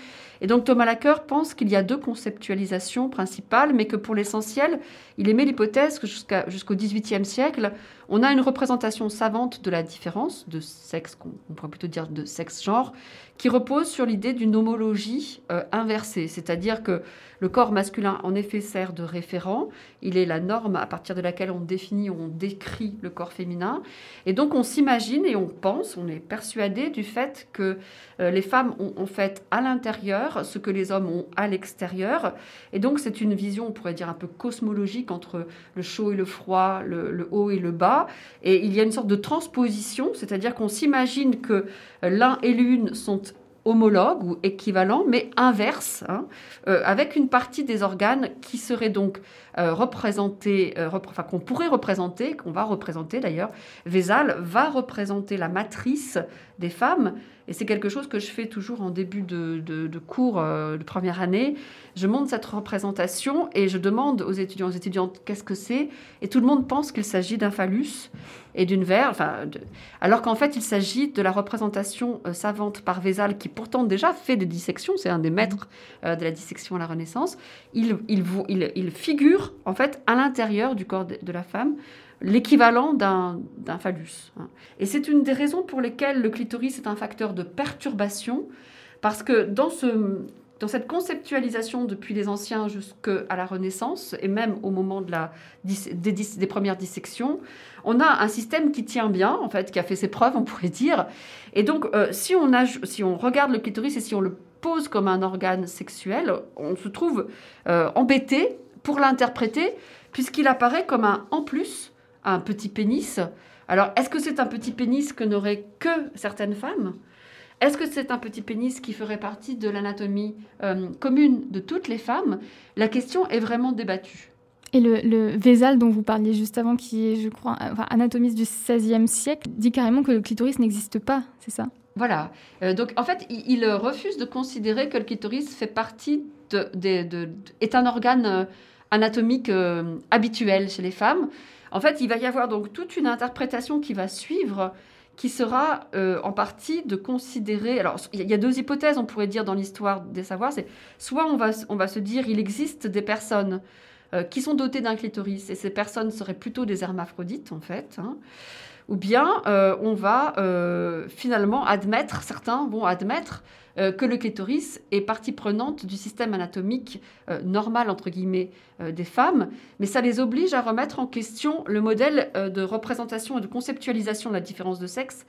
Et donc Thomas Lacker pense qu'il y a deux conceptualisations principales, mais que pour l'essentiel, il émet l'hypothèse que jusqu'à, jusqu'au XVIIIe siècle, on a une représentation savante de la différence de sexe, on pourrait plutôt dire de sexe-genre, qui repose sur l'idée d'une homologie euh, inversée, c'est-à-dire que le corps masculin, en effet, sert de référent, il est la norme à partir de laquelle on définit, on décrit le corps féminin, et donc on s'imagine et on pense, on est persuadé du fait que euh, les femmes ont en fait à l'intérieur ce que les hommes ont à l'extérieur, et donc c'est une vision, on pourrait dire un peu cosmologique entre le chaud et le froid, le, haut et le bas, et il y a une sorte de transposition, c'est-à-dire qu'on s'imagine que l'un et l'une sont homologues ou équivalents, mais inverses, hein, euh, avec une partie des organes qui serait donc euh, représentée, euh, enfin qu'on pourrait représenter, qu'on va représenter d'ailleurs. Vézal va représenter la matrice des femmes, et c'est quelque chose que je fais toujours en début de, de, cours de première année. Je montre cette représentation et je demande aux étudiants, aux étudiantes, qu'est-ce que c'est? Et tout le monde pense qu'il s'agit d'un phallus et d'une verre, enfin, alors qu'en fait, il s'agit de la représentation savante par Vézal, qui pourtant déjà fait des dissections, c'est un des maîtres de la dissection à la Renaissance. Il, il, il, il figure en fait à l'intérieur du corps de, la femme l'équivalent d'un phallus. Hein. Et c'est une des raisons pour lesquelles le clitoris est un facteur de perturbation, parce que dans, ce, dans cette conceptualisation depuis les anciens jusqu'à la Renaissance, et même au moment de la, des, premières dissections, on a un système qui tient bien, en fait, qui a fait ses preuves, on pourrait dire. Et donc, euh, si, on si on regarde le clitoris et si on le pose comme un organe sexuel, on se trouve euh, embêté pour l'interpréter, puisqu'il apparaît comme un en plus, un petit pénis. Alors, est-ce que c'est un petit pénis que n'auraient que certaines femmes? Est-ce que c'est un petit pénis qui ferait partie de l'anatomie euh, commune de toutes les femmes? La question est vraiment débattue. Et le, le Vézal dont vous parliez juste avant, qui est, je crois, enfin, anatomiste du XVIe siècle, dit carrément que le clitoris n'existe pas, c'est ça? Voilà. Euh, donc, en fait, il, refuse de considérer que le clitoris fait partie de, de, est un organe euh, anatomique euh, habituelle chez les femmes. En fait, il va y avoir donc toute une interprétation qui va suivre, qui sera euh, en partie de considérer. Alors, il y a deux hypothèses, on pourrait dire, dans l'histoire des savoirs. Soit on va, on va se dire, il existe des personnes euh, qui sont dotées d'un clitoris, et ces personnes seraient plutôt des hermaphrodites, en fait. Hein. ou bien on va finalement admettre, certains vont admettre euh, que le clitoris est partie prenante du système anatomique euh, normal, entre guillemets, euh, des femmes, mais ça les oblige à remettre en question le modèle de représentation et de conceptualisation de la différence de sexe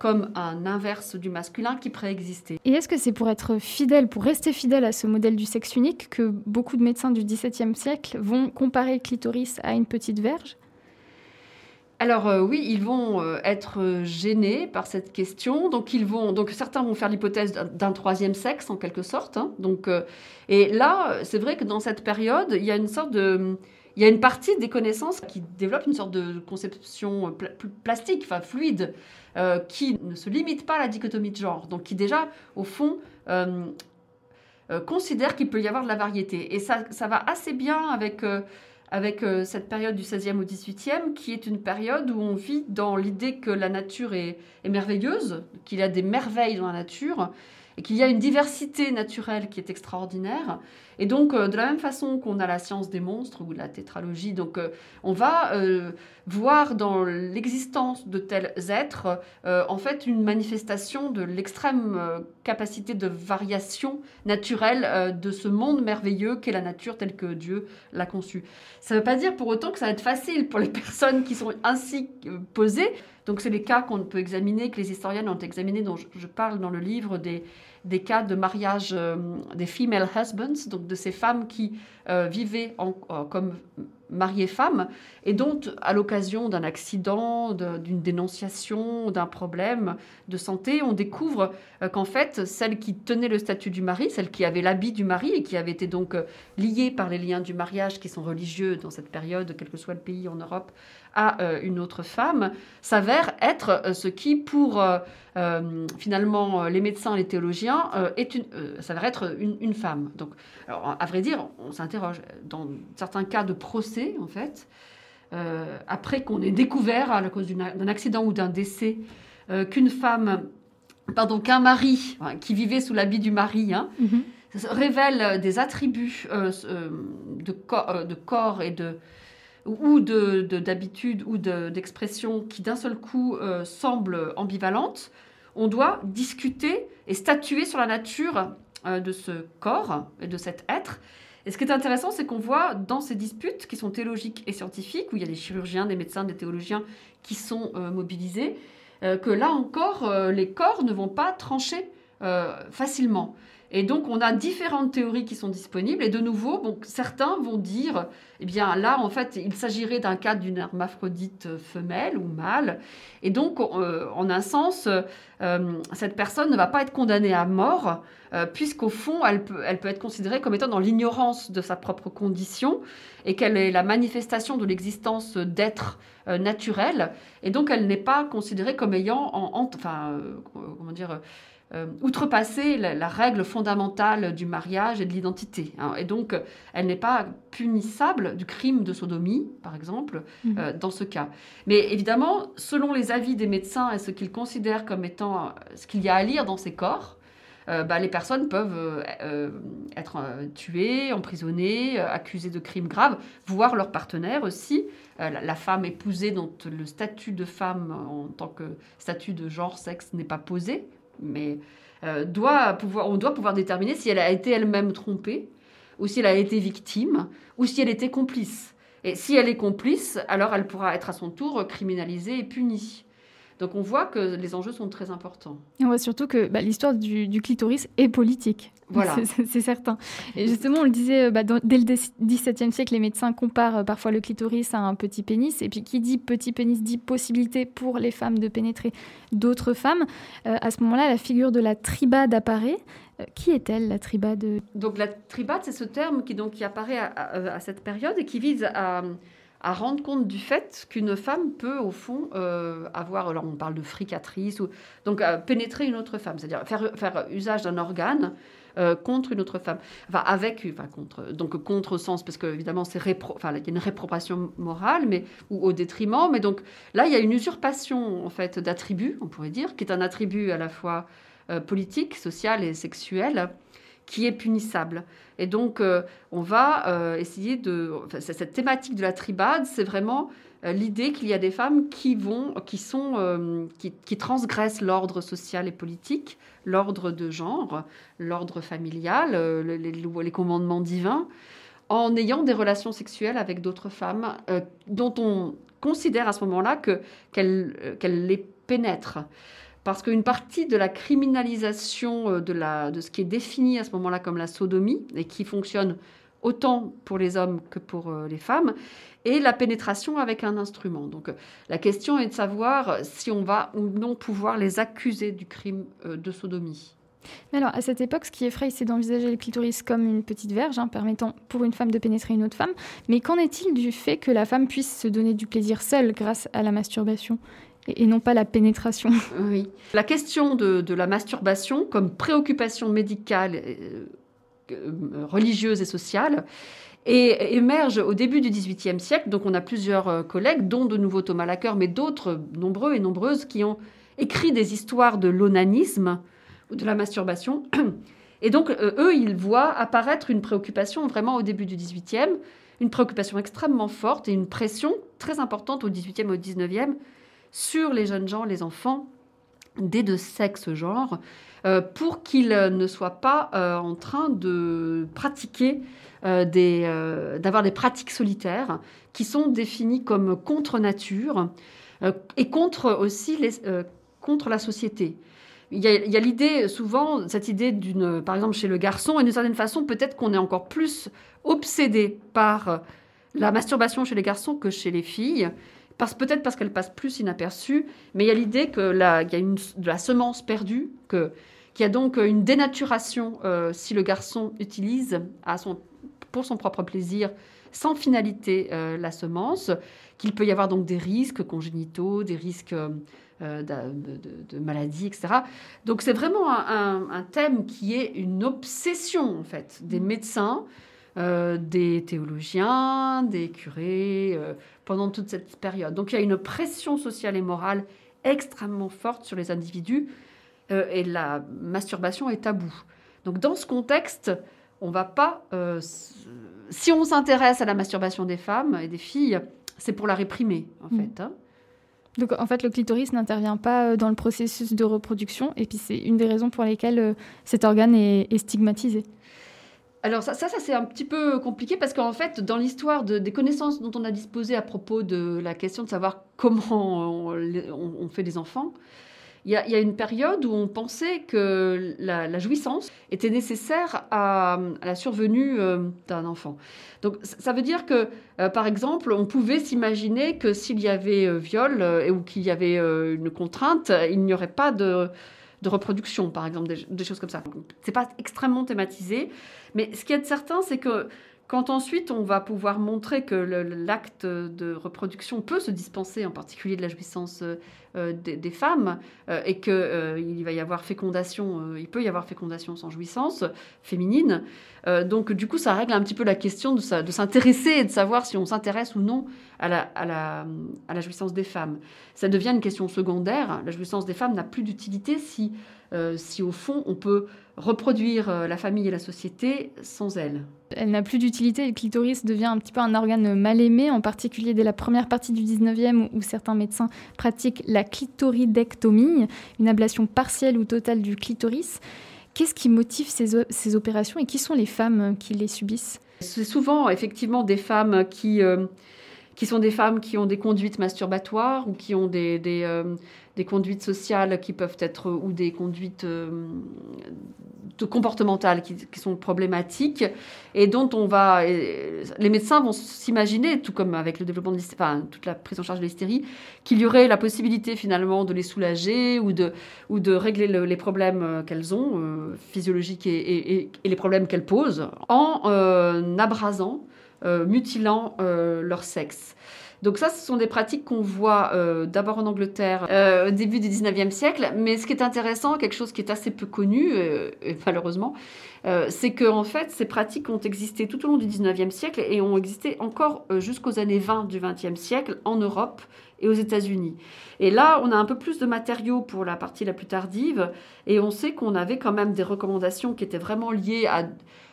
comme un inverse du masculin qui préexistait. Et est-ce que c'est pour être fidèle, pour rester fidèle à ce modèle du sexe unique, que beaucoup de médecins du XVIIe siècle vont comparer le clitoris à une petite verge? Alors euh, oui, ils vont euh, être gênés par cette question. Donc ils vont, donc certains vont faire l'hypothèse d'un troisième sexe en quelque sorte. Hein. Donc euh, et là, c'est vrai que dans cette période, il y a une sorte de, il y a une partie des connaissances qui développe une sorte de conception plastique, enfin fluide, qui ne se limite pas à la dichotomie de genre. Donc qui déjà, au fond, considère qu'il peut y avoir de la variété. Et ça, ça va assez bien avec avec euh, cette période du 16e au 18e, qui est une période où on vit dans l'idée que la nature est, est merveilleuse, qu'il y a des merveilles dans la nature, et qu'il y a une diversité naturelle qui est extraordinaire. Et donc, euh, de la même façon qu'on a la science des monstres ou la tétralogie, donc euh, on va euh, voir dans l'existence de tels êtres, en fait, une manifestation de l'extrême capacité de variation naturelle de ce monde merveilleux qu'est la nature telle que Dieu l'a conçue. Ça ne veut pas dire pour autant que ça va être facile pour les (laughs) personnes qui sont ainsi posées. Donc, c'est les cas qu'on peut examiner, que les historiennes ont examinés, dont je parle dans le livre des des cas de mariage des female husbands, donc de ces femmes qui euh, vivaient en, euh, comme mariées femmes et dont, à l'occasion d'un accident, d'une dénonciation, d'un problème de santé, on découvre euh, qu'en fait, celle qui tenait le statut du mari, celle qui avait l'habit du mari et qui avait été donc liée par les liens du mariage qui sont religieux dans cette période, quel que soit le pays en Europe, à une autre femme, s'avère être ce qui, pour finalement les médecins, les théologiens, est une, s'avère être une, une femme. Donc, alors, à vrai dire, on s'interroge. Dans certains cas de procès en fait, euh, après qu'on ait découvert, à cause d'un accident ou d'un décès, euh, qu'une femme, pardon, qu'un mari qui vivait sous l'habit du mari, hein, Mhm. révèle des attributs euh, euh, de, corps, euh, de corps et de ou de de- d'habitude ou de- d'expression qui d'un seul coup euh, semblent ambivalentes, on doit discuter et statuer sur la nature euh, de ce corps et de cet être. Et ce qui est intéressant, c'est qu'on voit dans ces disputes qui sont théologiques et scientifiques, où il y a des chirurgiens, des médecins, des théologiens qui sont euh, mobilisés, euh, que là encore, les corps ne vont pas trancher euh, facilement. Et donc, on a différentes théories qui sont disponibles. Et de nouveau, bon, certains vont dire, eh bien là, en fait, il s'agirait d'un cas d'une hermaphrodite euh, femelle ou mâle. Et donc, euh, en un sens, cette personne ne va pas être condamnée à mort, puisqu'au fond, elle peut, elle peut être considérée comme étant dans l'ignorance de sa propre condition, et qu'elle est la manifestation de l'existence d'êtres naturels. Et donc, elle n'est pas considérée comme ayant, en, en- enfin, comment dire, euh, outrepassé la, la règle fondamentale du mariage et de l'identité. hein. Et donc, elle n'est pas punissable du crime de sodomie, par exemple, Mhm. euh, dans ce cas. Mais évidemment, selon les avis des médecins et ce qu'ils considèrent comme étant euh, ce qu'il y a à lire dans ces corps, euh, bah, les personnes peuvent être tuées, emprisonnées, accusées de crimes graves, voire leur partenaire aussi. La, la femme épousée dont le statut de femme en tant que statut de genre, sexe n'est pas posé, mais euh, doit pouvoir, on doit pouvoir déterminer si elle a été elle-même trompée, ou si elle a été victime, ou si elle était complice. Et si elle est complice, alors elle pourra être à son tour criminalisée et punie. Donc on voit que les enjeux sont très importants. Et on voit surtout que bah, l'histoire du, du clitoris est politique. Voilà. (laughs) C'est- certain. Et justement, on le disait, euh, bah, dans- dès le XVIIe siècle, les médecins comparent euh, parfois le clitoris à un petit pénis. Et puis, qui dit petit pénis dit possibilité pour les femmes de pénétrer d'autres femmes. Euh, à ce moment-là, la figure de la tribade apparaît. Euh, qui est-elle, la tribade? Donc la tribade, c'est ce terme qui, donc, qui apparaît à, à- à cette période et qui vise à, à rendre compte du fait qu'une femme peut, au fond, euh, avoir, alors on parle de fricatrice, ou, donc euh, pénétrer une autre femme, c'est-à-dire faire, faire usage d'un organe euh, contre une autre femme. Enfin, avec, enfin, contre, donc contre sens, parce qu'évidemment, c'est répro, enfin, il y a une réprobation morale, mais, ou au détriment, mais donc là, il y a une usurpation, en fait, d'attributs, on pourrait dire, qui est un attribut à la fois politique, social et sexuel, qui est punissable. Et donc, euh, on va euh, essayer de... cette thématique de la tribade, c'est vraiment euh, l'idée qu'il y a des femmes qui vont, qui sont, qui, transgressent l'ordre social et politique, l'ordre de genre, l'ordre familial, le- les, les commandements divins, en ayant des relations sexuelles avec d'autres femmes dont on considère à ce moment-là que qu'elles les pénètrent. Parce qu'une partie de la criminalisation euh, de, ce qui est défini à ce moment-là comme la sodomie, et qui fonctionne autant pour les hommes que pour euh, les femmes, et la pénétration avec un instrument. Donc euh, la question est de savoir si on va ou non pouvoir les accuser du crime de sodomie. Mais alors, à cette époque, ce qui effraie, c'est d'envisager le clitoris comme une petite verge, hein, permettant pour une femme de pénétrer une autre femme. Mais qu'en est-il du fait que la femme puisse se donner du plaisir seule grâce à la masturbation? Et, non pas la pénétration. (laughs) La question de, la masturbation comme préoccupation médicale, euh, euh, religieuse et sociale émerge au début du XVIIIe siècle. Donc on a plusieurs euh, collègues, dont de nouveau Thomas Laqueur, mais d'autres nombreux et nombreuses qui ont écrit des histoires de l'onanisme ou de la masturbation. (clears throat) Et donc eux, ils voient apparaître une préoccupation vraiment au début du XVIIIe, une préoccupation extrêmement forte et une pression très importante au XVIIIe et au XIXe sur les jeunes gens, les enfants des deux sexes genre, euh, pour qu'ils euh, ne soient pas euh, en train de pratiquer des, d'avoir des pratiques solitaires qui sont définies comme contre nature et contre aussi les, contre la société. Il y a, il y a l'idée souvent, cette idée d'une, par exemple chez le garçon, et d'une certaine façon, peut-être qu'on est encore plus obsédé par la masturbation chez les garçons que chez les filles parce, peut-être parce qu'elle passe plus inaperçue, mais il y a l'idée qu'il y a une, de la semence perdue, que, qu'il y a donc une dénaturation euh, si le garçon utilise à son, pour son propre plaisir, sans finalité, euh, la semence, qu'il peut y avoir donc des risques congénitaux, des risques euh, de, de, de, maladies, etc. Donc c'est vraiment un, un, un, thème qui est une obsession, en fait, des médecins euh, des théologiens, des curés, euh, pendant toute cette période. Donc il y a une pression sociale et morale extrêmement forte sur les individus euh, et la masturbation est tabou. Donc dans ce contexte, on va pas... euh, si on s'intéresse à la masturbation des femmes et des filles, c'est pour la réprimer, en Mm. fait. hein. Donc en fait, le clitoris n'intervient pas euh, dans le processus de reproduction, et puis c'est une des raisons pour lesquelles cet organe est, est stigmatisé. Alors ça, ça, c'est un petit peu compliqué parce qu'en fait, dans l'histoire de- des connaissances dont on a disposé à propos de la question de savoir comment on, fait des enfants, il y, a, une période où on pensait que la, jouissance était nécessaire à, la survenue euh, d'un enfant. Donc ça veut dire que, euh, par exemple, on pouvait s'imaginer que s'il y avait euh, viol euh, ou qu'il y avait une contrainte, il n'y aurait pas de, de reproduction, par exemple, des, choses comme ça. C'est pas extrêmement thématisé, mais ce qui est certain, c'est que quand ensuite on va pouvoir montrer que l'acte de reproduction peut se dispenser, en particulier de la jouissance euh, euh, des, femmes, euh, et qu'il il va y avoir fécondation, euh, il peut y avoir fécondation sans jouissance féminine. Euh, donc du coup, ça règle un petit peu la question de, s'intéresser et de savoir si on s'intéresse ou non à la, à, la, jouissance des femmes. Ça devient une question secondaire. La jouissance des femmes n'a plus d'utilité si, euh, si au fond on peut reproduire euh, la famille et la société sans elle. Elle n'a plus d'utilité et le clitoris devient un petit peu un organe mal aimé, en particulier dès la première partie du 19e où certains médecins pratiquent la clitoridectomie, une ablation partielle ou totale du clitoris. Qu'est-ce qui motive ces, ces opérations et qui sont les femmes qui les subissent? C'est souvent effectivement des femmes qui, euh, qui sont des femmes qui ont des conduites masturbatoires ou qui ont des, des, euh, des conduites sociales qui peuvent être ou des conduites euh, comportementales qui, sont problématiques et dont on va les médecins vont s'imaginer tout comme avec le développement de enfin toute la prise en charge de l'hystérie qu'il y aurait la possibilité finalement de les soulager ou de ou de régler le- les problèmes euh, qu'elles ont euh, physiologiques et, les problèmes qu'elles posent en abrasant mutilant leur sexe. Donc ça, ce sont des pratiques qu'on voit euh, d'abord en Angleterre euh, au début du 19e siècle. Mais ce qui est intéressant, quelque chose qui est assez peu connu, euh, et malheureusement, c'est que en fait, ces pratiques ont existé tout au long du 19e siècle et ont existé encore jusqu'aux années 20 du 20e siècle en Europe et aux États-Unis. Et là, on a un peu plus de matériaux pour la partie la plus tardive et on sait qu'on avait quand même des recommandations qui étaient vraiment liées à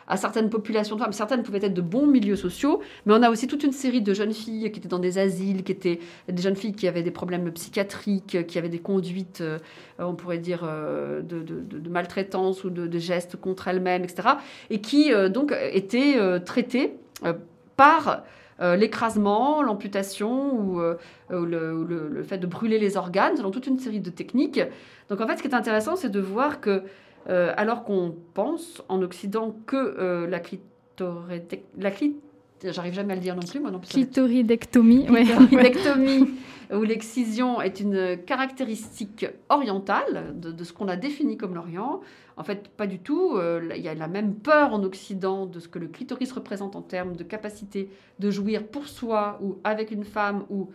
à certaines populations de femmes. Certaines pouvaient être de bons milieux sociaux, mais on a aussi toute une série de jeunes filles qui étaient dans des asiles, qui étaient des jeunes filles qui avaient des problèmes psychiatriques, qui avaient des conduites, euh, on pourrait dire, euh, de, maltraitance ou de, gestes contre elles-mêmes, etc. Et qui, euh, donc, étaient traitées par l'écrasement, l'amputation ou le- le fait de brûler les organes, selon toute une série de techniques. Donc en fait, ce qui est intéressant, c'est de voir que, euh, alors qu'on pense en Occident que euh, la clitoridec- la clit- J'arrive jamais à le dire non plus, moi non plus. Clitoridectomie, ouais. Clitoridectomie (laughs) ou l'excision est une caractéristique orientale de, de ce qu'on a défini comme l'Orient. En fait, pas du tout. Euh, Il y a la même peur en Occident de ce que le clitoris représente en termes de capacité de jouir pour soi ou avec une femme ou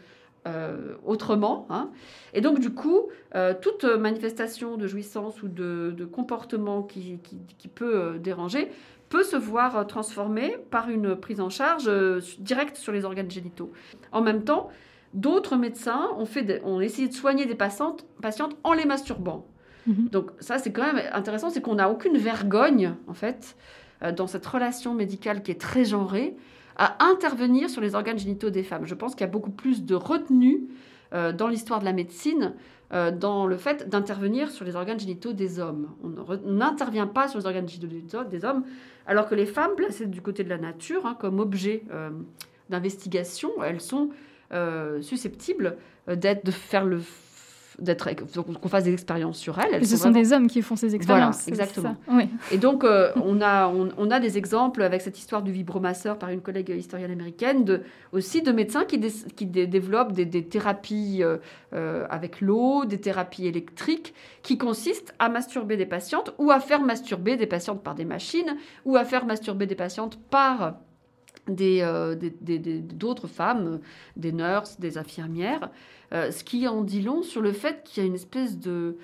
euh, autrement. hein. Et donc, du coup, euh, toute manifestation de jouissance ou de, de comportement qui, qui- qui peut euh, déranger peut se voir transformée par une prise en charge directe sur les organes génitaux. En même temps, d'autres médecins ont, fait des- ont essayé de soigner des patientes, patientes en les masturbant. Mhm. Donc ça, c'est quand même intéressant, c'est qu'on n'a aucune vergogne, en fait, dans cette relation médicale qui est très genrée, à intervenir sur les organes génitaux des femmes. Je pense qu'il y a beaucoup plus de retenue euh, dans l'histoire de la médecine euh, dans le fait d'intervenir sur les organes génitaux des hommes. On n'intervient pas sur les organes génitaux des ho- des hommes, alors que les femmes placées du côté de la nature, hein, comme objet euh, d'investigation, elles sont susceptibles d'être, de faire le, d'être, qu'on fasse des expériences sur elles. Ce sont vraiment- des hommes qui font ces expériences. exactement. Oui. et donc, euh, on, a, on, on a des exemples avec cette histoire du vibromasseur par une collègue historienne américaine, de, aussi de médecins qui, dé- qui dé- développent des, des thérapies euh, euh, avec l'eau, des thérapies électriques, qui consistent à masturber des patientes ou à faire masturber des patientes par des machines ou à faire masturber des patientes par des, euh, des- des- des- d'autres femmes, des nurses, des infirmières, euh, ce qui en dit long sur le fait qu'il y a une espèce de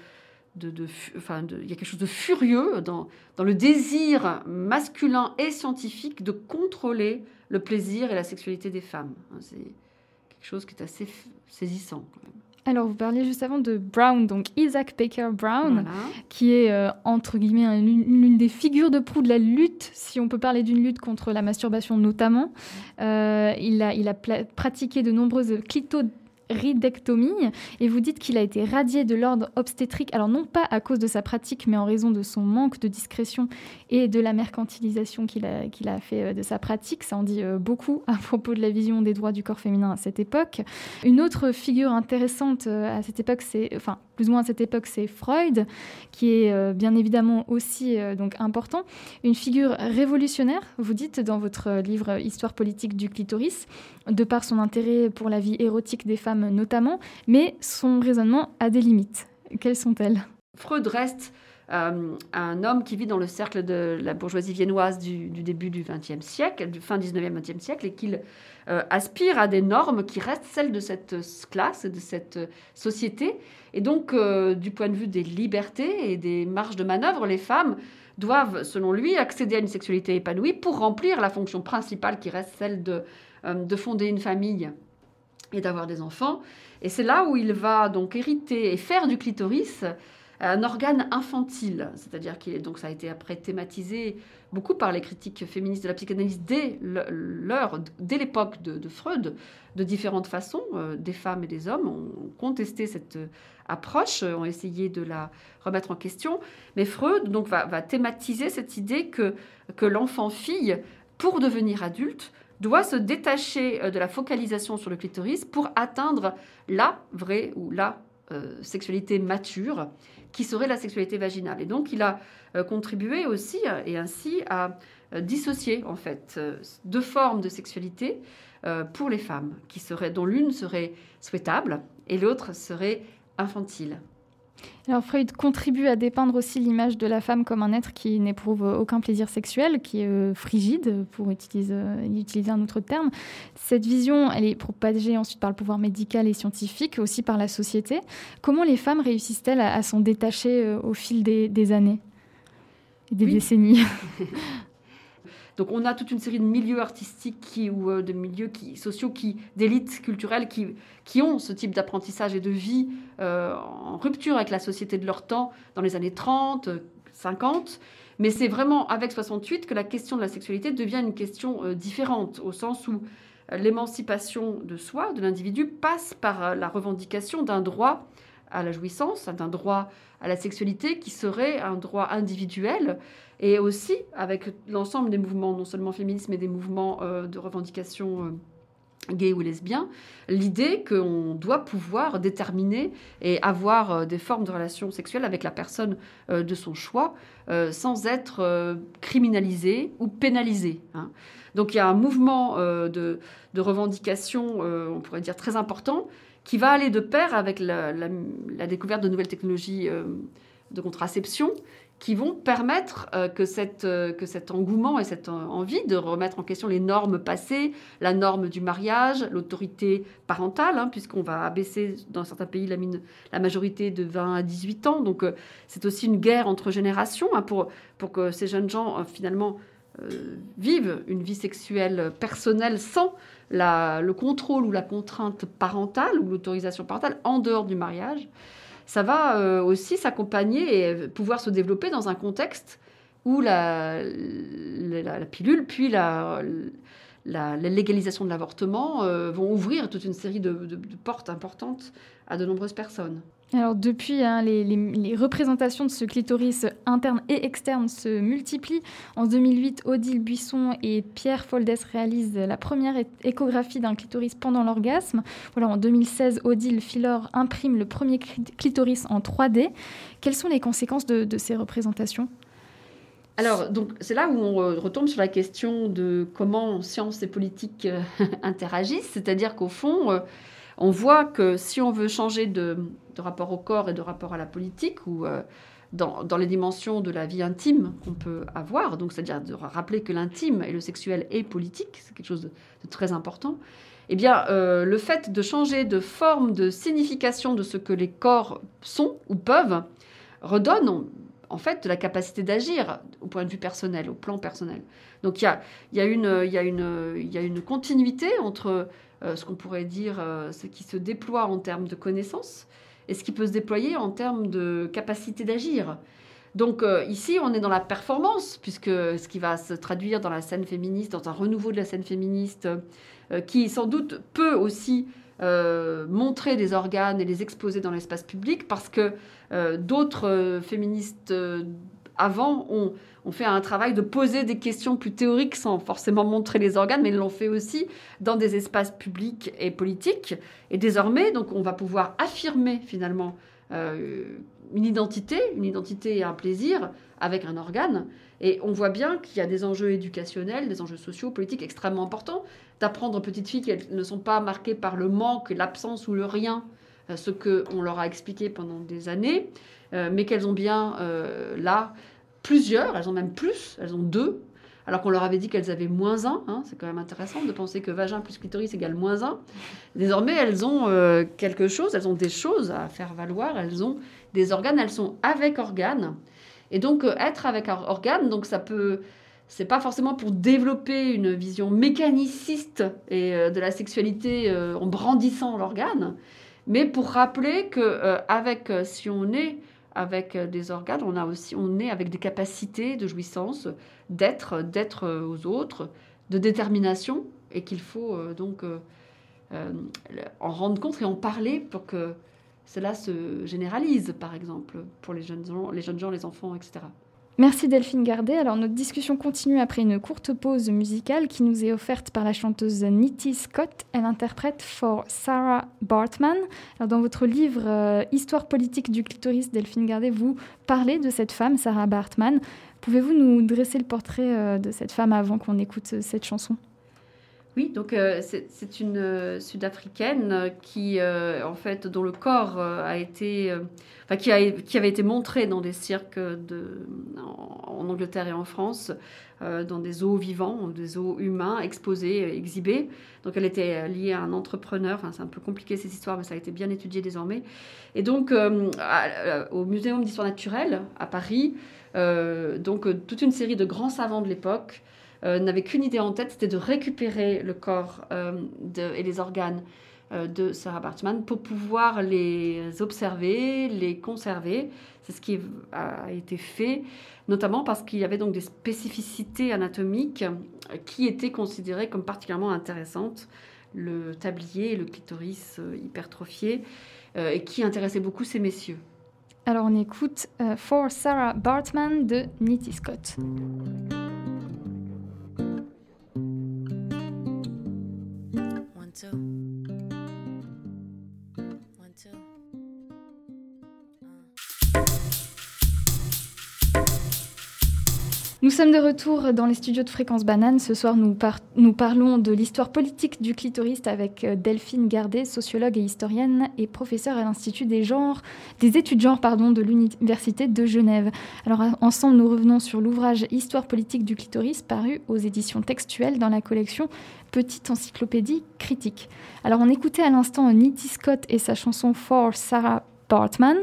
de, de, enfin de, il y a quelque chose de furieux dans, dans le désir masculin et scientifique de contrôler le plaisir et la sexualité des femmes. C'est quelque chose qui est assez saisissant. Quand même. Alors, vous parliez juste avant de Brown, donc Isaac Baker Brown, voilà. qui est, euh, entre guillemets, l'une des figures de proue de la lutte, si on peut parler d'une lutte contre la masturbation notamment. Euh, il, a, il a pratiqué de nombreuses clito ridectomie et vous dites qu'il a été radié de l'ordre obstétrique, alors non pas à cause de sa pratique, mais en raison de son manque de discrétion et de la mercantilisation qu'il a, qu'il a fait euh, de sa pratique. Ça en dit euh, beaucoup à propos de la vision des droits du corps féminin à cette époque. Une autre figure intéressante euh, à cette époque, c'est, enfin, plus ou moins à cette époque, c'est Freud, qui est bien évidemment aussi donc important. Une figure révolutionnaire, vous dites dans votre livre Histoire politique du clitoris, de par son intérêt pour la vie érotique des femmes notamment, mais son raisonnement a des limites. Quelles sont-elles? Freud reste euh, un homme qui vit dans le cercle de la bourgeoisie viennoise du, début du XXe siècle, du fin 19e, XXe siècle, et qu'il euh, aspire à des normes qui restent celles de cette classe, de cette société. Et donc, euh, du point de vue des libertés et des marges de manœuvre, les femmes doivent, selon lui, accéder à une sexualité épanouie pour remplir la fonction principale qui reste celle de fonder une famille et d'avoir des enfants. Et c'est là où il va donc hériter et faire du clitoris un organe infantile, c'est-à-dire qu'il est donc ça a été après thématisé beaucoup par les critiques féministes de la psychanalyse dès l'heure, dès l'époque de, Freud, de différentes façons. Euh, des femmes et des hommes ont contesté cette approche, ont essayé de la remettre en question. Mais Freud donc va, va thématiser cette idée que que l'enfant fille, pour devenir adulte, doit se détacher euh, de la focalisation sur le clitoris pour atteindre la vraie ou la euh, sexualité mature, qui serait la sexualité vaginale. Et donc, il a euh, contribué aussi, et ainsi, à dissocier, en fait, deux formes de sexualité pour les femmes, dont l'une serait souhaitable et l'autre serait infantile. Alors Freud contribue à dépeindre aussi l'image de la femme comme un être qui n'éprouve aucun plaisir sexuel, qui est euh, frigide, pour utiliser, utiliser, un autre terme. Cette vision, elle est propagée ensuite par le pouvoir médical et scientifique, aussi par la société. Comment les femmes réussissent-elles à, s'en détacher euh, au fil des, années et des décennies? (laughs) Donc on a toute une série de milieux artistiques qui, ou euh, de milieux sociaux, qui, d'élites culturelles qui, qui ont ce type d'apprentissage et de vie euh, en rupture avec la société de leur temps dans les années 30, 50. Mais c'est vraiment avec 68 que la question de la sexualité devient une question euh, différente, au sens où l'émancipation de soi, de l'individu, passe par la revendication d'un droit à la jouissance, d'un droit à la sexualité qui serait un droit individuel et aussi avec l'ensemble des mouvements, non seulement féministes, mais des mouvements euh, de revendication euh, gays ou lesbiens, l'idée qu'on doit pouvoir déterminer et avoir euh, des formes de relations sexuelles avec la personne de son choix sans être criminalisé ou pénalisé. Hein. Donc il y a un mouvement de, revendication, on pourrait dire, très important, qui va aller de pair avec la découverte de nouvelles technologies de contraception qui vont permettre euh, que, cette, euh, que cet engouement et cette envie de remettre en question les normes passées, la norme du mariage, l'autorité parentale, hein, puisqu'on va abaisser dans certains pays la, majorité de 20 à 18 ans. Donc euh, c'est aussi une guerre entre générations hein, pour, pour que ces jeunes gens finalement vivent une vie sexuelle personnelle sans la, le contrôle ou la contrainte parentale ou l'autorisation parentale en dehors du mariage ça va euh, aussi s'accompagner et pouvoir se développer dans un contexte où la, pilule, puis la, légalisation de l'avortement euh, vont ouvrir toute une série de, portes importantes à de nombreuses personnes. Alors depuis, hein, les, représentations de ce clitoris interne et externe se multiplient. En 2008, Odile Buisson et Pierre Foldes réalisent la première échographie d'un clitoris pendant l'orgasme. Voilà, en 2016, Odile Philor imprime le premier clitoris en 3D. Quelles sont les conséquences de, de ces représentations? Alors, donc, c'est là où on retombe sur la question de comment science et politique euh, (laughs) interagissent, c'est-à-dire qu'au fond, euh, on voit que si on veut changer de, rapport au corps et de rapport à la politique, ou euh, dans, les dimensions de la vie intime qu'on peut avoir, donc c'est-à-dire de rappeler que l'intime et le sexuel est politique, c'est quelque chose de, très important, eh bien, le fait de changer de forme, de signification de ce que les corps sont ou peuvent, redonne en fait la capacité d'agir au point de vue personnel, au plan personnel. Donc il y a, une, continuité entre euh, ce qu'on pourrait dire, euh, ce qui se déploie en termes de connaissances et ce qui peut se déployer en termes de capacité d'agir. Donc euh, ici, on est dans la performance, puisque ce qui va se traduire dans la scène féministe, dans un renouveau de la scène féministe, qui sans doute peut aussi montrer des organes et les exposer dans l'espace public, parce que d'autres féministes avant ont, fait un travail de poser des questions plus théoriques sans forcément montrer les organes, mais l'ont fait aussi dans des espaces publics et politiques. Et désormais, donc, on va pouvoir affirmer finalement euh, une identité, une identité et un plaisir avec un organe. Et on voit bien qu'il y a des enjeux éducationnels, des enjeux sociaux, politiques extrêmement importants. D'apprendre aux petites filles qu'elles ne sont pas marquées par le manque, l'absence ou le rien, euh, ce qu'on leur a expliqué pendant des années. Euh, mais qu'elles ont bien euh, là plusieurs, elles ont même plus, elles ont deux, alors qu'on leur avait dit qu'elles avaient moins un. Hein, c'est quand même intéressant de penser que vagin plus clitoris égale moins un. Désormais, elles ont euh, quelque chose, elles ont des choses à faire valoir, elles ont des organes, elles sont avec organes. Et donc, être avec organes, donc ça peut. C'est pas forcément pour développer une vision mécaniciste et de la sexualité en brandissant l'organe, mais pour rappeler que avec si on est avec euh, des organes, on a aussi, on est avec des capacités de jouissance, d'être, d'être euh, aux autres, de détermination, et qu'il faut euh, donc en rendre compte et en parler pour que cela se généralise, par exemple, pour les jeunes gens, les, jeunes gens, les enfants, etc. Merci Delphine Gardet. Alors notre discussion continue après une courte pause musicale qui nous est offerte par la chanteuse Nitty Scott. Elle interprète For Sarah Bartman. Alors, dans votre livre euh, Histoire politique du clitoris, Delphine Gardet, vous parlez de cette femme, Sarah Bartman. Pouvez-vous nous dresser le portrait euh, de cette femme avant qu'on écoute euh, cette chanson? Oui, donc c'est une Sud-africaine qui, en fait, dont le corps a été qui, avait été montré dans des cirques en, Angleterre et en France, euh, dans des zoos vivants, des zoos humains, exposés, exhibés. Donc elle était liée à un entrepreneur. Enfin, c'est un peu compliqué ces histoires, mais ça a été bien étudié désormais. Et donc, euh, au Muséum d'histoire naturelle à Paris, euh, donc toute une série de grands savants de l'époque n'avaient qu'une idée en tête, c'était de récupérer le corps et les organes euh, de Sarah Bartman pour pouvoir les observer, les conserver. C'est ce qui a été fait, notamment parce qu'il y avait donc des spécificités anatomiques qui étaient considérées comme particulièrement intéressantes. Le tablier, le clitoris euh, hypertrophié, euh, et qui intéressaient beaucoup ces messieurs. Alors on écoute For Sarah Bartman de Nitty Scott. Nous sommes de retour dans les studios de Fréquence Banane. Ce soir, nous, parlons de l'histoire politique du clitoriste avec euh, Delphine Gardet, sociologue et historienne et professeure à l'Institut des genres, des études pardon, de l'Université de Genève. Alors ensemble, nous revenons sur l'ouvrage Histoire politique du clitoris paru aux éditions textuelles dans la collection Petite encyclopédie critique. Alors on écoutait à l'instant Nitty Scott et sa chanson For Sarah Bartman.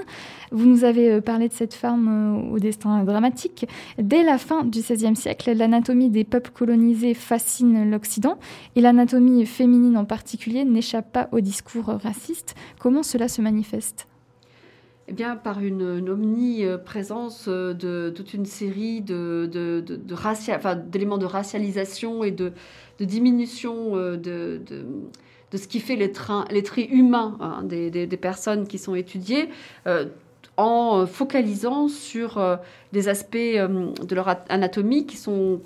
Vous nous avez euh, parlé de cette femme euh, au destin dramatique. Dès la fin du XVIe siècle, l'anatomie des peuples colonisés fascine l'Occident et l'anatomie féminine en particulier n'échappe pas au discours raciste. Comment cela se manifeste? Eh bien, par une, omniprésence de toute une série d'éléments de racialisation et de, diminution euh, de, de ce qui fait les, les traits humains hein, des, des, personnes qui sont étudiées, euh, en focalisant sur euh, des aspects euh, de leur anatomie qui sont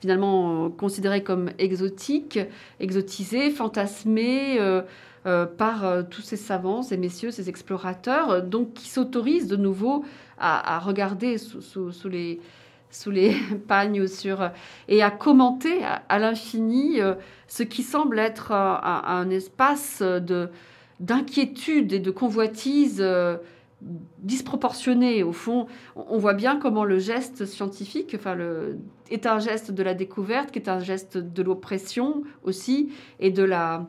finalement considérés comme exotiques, exotisés, fantasmés. par tous ces savants, ces messieurs, ces explorateurs, donc qui s'autorisent de nouveau à, regarder sous, sous les, sous les (laughs) pagnes sur, et à commenter à, l'infini euh, ce qui semble être un, espace de, d'inquiétude et de convoitise euh, disproportionné. Au fond, on voit bien comment le geste scientifique enfin, le, est un geste de la découverte, qui est un geste de l'oppression aussi, et de la,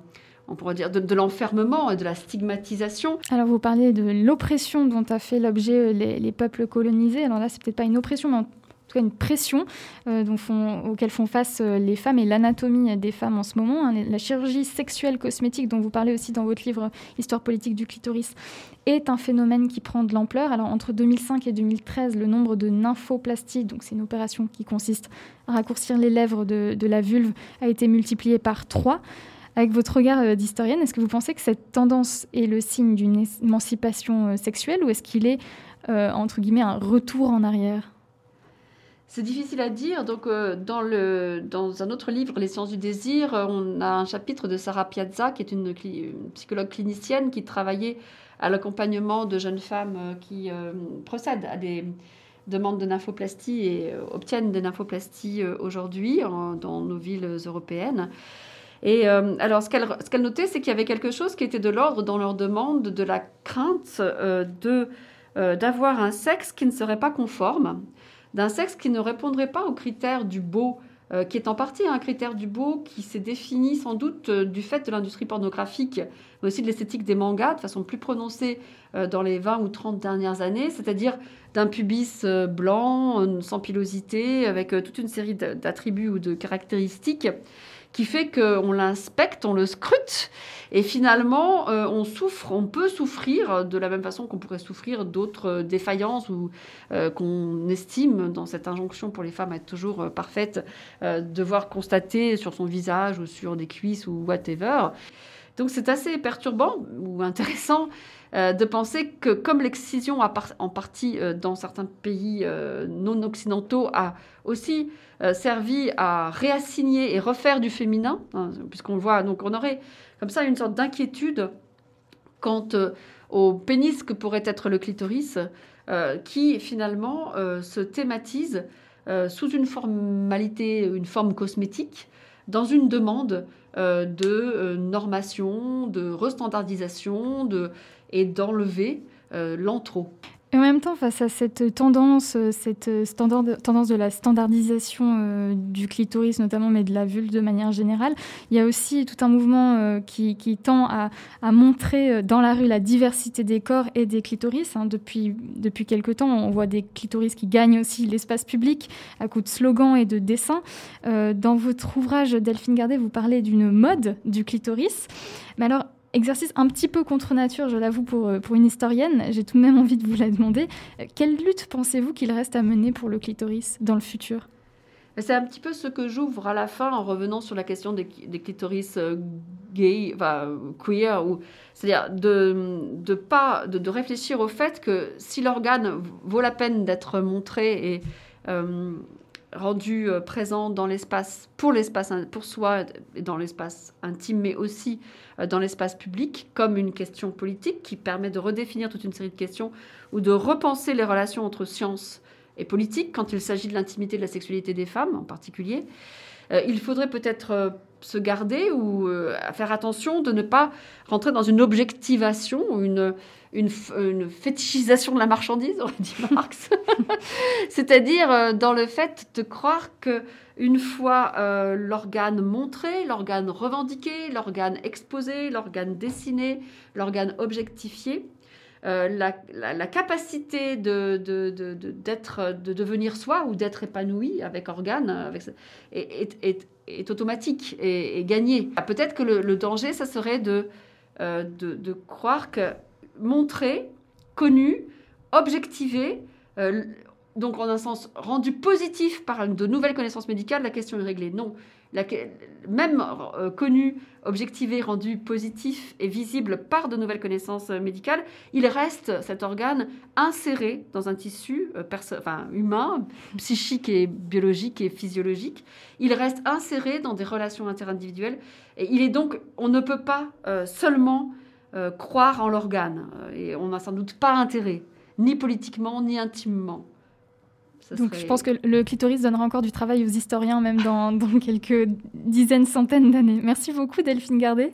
on pourrait dire, de, l'enfermement et de la stigmatisation. Alors vous parlez de l'oppression dont a fait l'objet les, les, peuples colonisés. Alors là, c'est peut-être pas une oppression, mais en tout cas une pression euh, font, auxquelles font face euh, les femmes et l'anatomie des femmes en ce moment. La chirurgie sexuelle cosmétique dont vous parlez aussi dans votre livre Histoire politique du clitoris est un phénomène qui prend de l'ampleur. Alors entre 2005 et 2013, le nombre de nymphoplasties, donc c'est une opération qui consiste à raccourcir les lèvres de, de la vulve, a été multiplié par 3. Avec votre regard euh, d'historienne, est-ce que vous pensez que cette tendance est le signe d'une émancipation sexuelle ou est-ce qu'il est, entre guillemets, un retour en arrière? C'est difficile à dire. Donc, euh, dans, un autre livre, Les sciences du désir, euh, on a un chapitre de Sarah Piazza, qui est une, psychologue clinicienne qui travaillait à l'accompagnement de jeunes femmes euh, qui procèdent à des demandes de nymphoplastie et obtiennent des nymphoplasties aujourd'hui dans nos villes européennes. Et alors, ce qu'elle notait, c'est qu'il y avait quelque chose qui était de l'ordre dans leur demande de la crainte d'avoir un sexe qui ne serait pas conforme d'un sexe qui ne répondrait pas aux critères du beau, euh, qui est en partie un critère du beau qui s'est défini sans doute euh, du fait de l'industrie pornographique, mais aussi de l'esthétique des mangas de façon plus prononcée euh, dans les 20 ou 30 dernières années, c'est-à-dire d'un pubis blanc, sans pilosité, avec toute une série d'attributs ou de caractéristiques qui fait qu'on l'inspecte, on le scrute, et finalement, euh, on souffre, on peut souffrir de la même façon qu'on pourrait souffrir d'autres défaillances ou euh, qu'on estime dans cette injonction pour les femmes à être toujours euh, parfaites, devoir constater sur son visage ou sur des cuisses ou whatever. Donc c'est assez perturbant ou intéressant de penser que comme l'excision en partie dans certains pays non occidentaux a aussi euh, servi à réassigner et refaire du féminin, hein, puisqu'on voit, donc on aurait comme ça une sorte d'inquiétude quant euh, au pénis que pourrait être le clitoris, euh, qui finalement se thématise sous une formalité, une forme cosmétique, dans une demande de normation, de restandardisation de, et d'enlever l'antro. Et en même temps, face à cette tendance, euh, cette euh, tendance de la standardisation euh, du clitoris notamment, mais de la vulve de manière générale, il y a aussi tout un mouvement qui, tend à, montrer dans la rue la diversité des corps et des clitoris. Hein. Depuis, depuis quelque temps, on voit des clitoris qui gagnent aussi l'espace public à coup de slogans et de dessins. dans votre ouvrage, Delphine Gardet, vous parlez d'une mode du clitoris. Mais alors, Exercice un petit peu contre nature, je l'avoue, pour, euh, pour une historienne. J'ai tout de même envie de vous la demander. Euh, quelle lutte pensez-vous qu'il reste à mener pour le clitoris dans le futur? C'est un petit peu ce que j'ouvre à la fin en revenant sur la question des, clitoris euh, gays, enfin, queer, ou, c'est-à-dire de, de, pas, de, réfléchir au fait que si l'organe vaut la peine d'être montré et rendu euh, présent dans l'espace, pour l'espace, pour soi, dans l'espace intime, mais aussi euh, dans l'espace public, comme une question politique qui permet de redéfinir toute une série de questions ou de repenser les relations entre science et politique quand il s'agit de l'intimité de la sexualité des femmes en particulier. Euh, il faudrait peut-être se garder ou faire attention de ne pas rentrer dans une objectivation ou une, une, fétichisation de la marchandise, (laughs) aurait dit Marx. (laughs) C'est-à-dire euh, dans le fait de croire que une fois euh, l'organe montré, l'organe revendiqué, l'organe exposé, l'organe dessiné, l'organe objectifié, euh, la, capacité de, d'être, de, devenir soi ou d'être épanoui avec organe avec, est, automatique et, gagnée. Peut-être que le, danger, ça serait de, de, croire que montrer, connu, objectivé, euh, donc en un sens rendu positif par de nouvelles connaissances médicales, la question est réglée. Non, même euh, connu, objectivé, rendu positif et visible par de nouvelles connaissances euh, médicales, il reste cet organe inséré dans un tissu enfin, humain, psychique et biologique et physiologique. Il reste inséré dans des relations interindividuelles et il est donc, on ne peut pas seulement euh, croire en l'organe. Euh, et on n'a sans doute pas intérêt, ni politiquement, ni intimement. Donc je pense que le clitoris donnera encore du travail aux historiens, même dans, (laughs) dans quelques dizaines, centaines d'années. Merci beaucoup Delphine Gardet.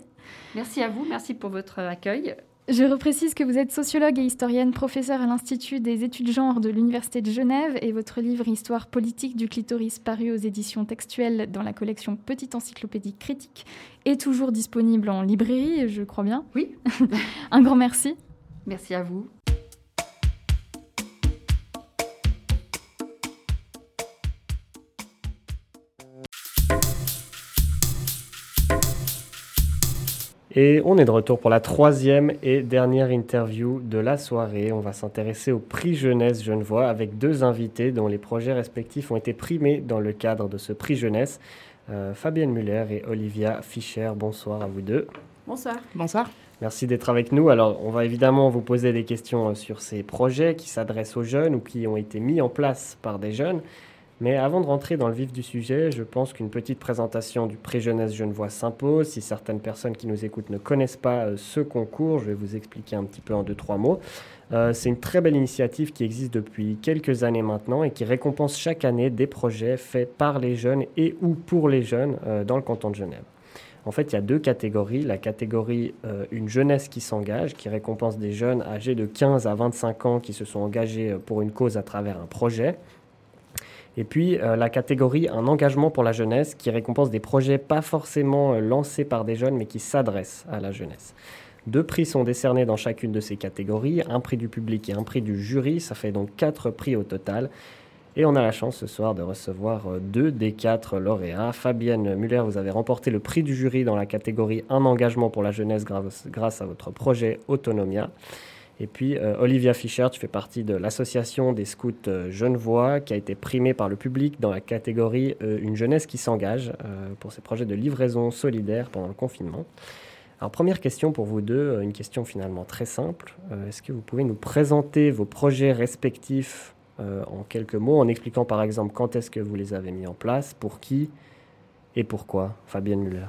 Merci à vous, merci pour votre accueil. Je reprécise que vous êtes sociologue et historienne, professeure à l'Institut des études genre de l'Université de Genève et votre livre Histoire politique du clitoris paru aux éditions textuelles dans la collection Petite encyclopédie critique est toujours disponible en librairie, je crois bien. Oui. (laughs) Un grand merci. Merci à vous. Et on est de retour pour la troisième et dernière interview de la soirée. On va s'intéresser au prix jeunesse Genevois avec deux invités dont les projets respectifs ont été primés dans le cadre de ce prix jeunesse. Euh, Fabienne Muller et Olivia Fischer, bonsoir à vous deux. Bonsoir. Bonsoir. Merci d'être avec nous. Alors, on va évidemment vous poser des questions euh, sur ces projets qui s'adressent aux jeunes ou qui ont été mis en place par des jeunes. Mais avant de rentrer dans le vif du sujet, je pense qu'une petite présentation du Pré-Jeunesse Genevois s'impose. Si certaines personnes qui nous écoutent ne connaissent pas euh, ce concours, je vais vous expliquer un petit peu en deux, trois mots. Euh, c'est une très belle initiative qui existe depuis quelques années maintenant et qui récompense chaque année des projets faits par les jeunes et ou pour les jeunes euh, dans le canton de Genève. En fait, il y a deux catégories. La catégorie Une jeunesse qui s'engage, qui récompense des jeunes âgés de 15 à 25 ans qui se sont engagés pour une cause à travers un projet. Et puis euh, la catégorie Un engagement pour la jeunesse qui récompense des projets pas forcément euh, lancés par des jeunes mais qui s'adressent à la jeunesse. Deux prix sont décernés dans chacune de ces catégories, un prix du public et un prix du jury, ça fait donc quatre prix au total. Et on a la chance ce soir de recevoir euh, deux des quatre lauréats. Fabienne Muller, vous avez remporté le prix du jury dans la catégorie Un engagement pour la jeunesse grâce, grâce à votre projet Autonomia. Et puis, euh, Olivia Fischer, tu fais partie de l'association des scouts euh, Genevois qui a été primée par le public dans la catégorie euh, Une jeunesse qui s'engage pour ses projets de livraison solidaire pendant le confinement. Alors, première question pour vous deux, une question finalement très simple. Est-ce que vous pouvez nous présenter vos projets respectifs en quelques mots, en expliquant par exemple quand est-ce que vous les avez mis en place, pour qui et pourquoi? Fabienne Muller.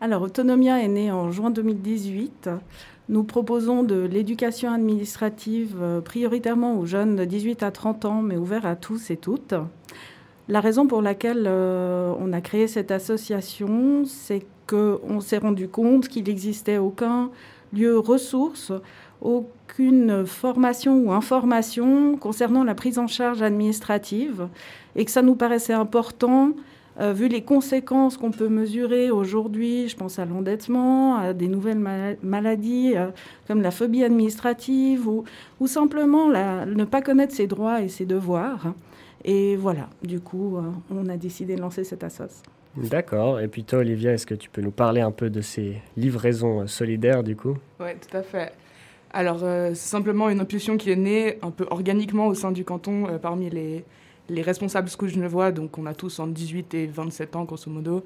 Alors, Autonomia est né en juin 2018. Nous proposons de l'éducation administrative euh, prioritairement aux jeunes de 18 à 30 ans, mais ouvert à tous et toutes. La raison pour laquelle euh, on a créé cette association, c'est qu'on s'est rendu compte qu'il n'existait aucun lieu ressource, aucune formation ou information concernant la prise en charge administrative, et que ça nous paraissait important euh, vu les conséquences qu'on peut mesurer aujourd'hui, je pense à l'endettement, à des nouvelles maladies euh, comme la phobie administrative ou, ou simplement ne pas connaître ses droits et ses devoirs. Et voilà, du coup, euh, on a décidé de lancer cette assoce. D'accord. Et puis toi, Olivia, est-ce que tu peux nous parler un peu de ces livraisons solidaires, du coup? Oui, tout à fait. Alors, c'est simplement une impulsion qui est née un peu organiquement au sein du canton parmi les, les responsables scouts genevois, donc on a tous entre 18 et 27 ans grosso modo,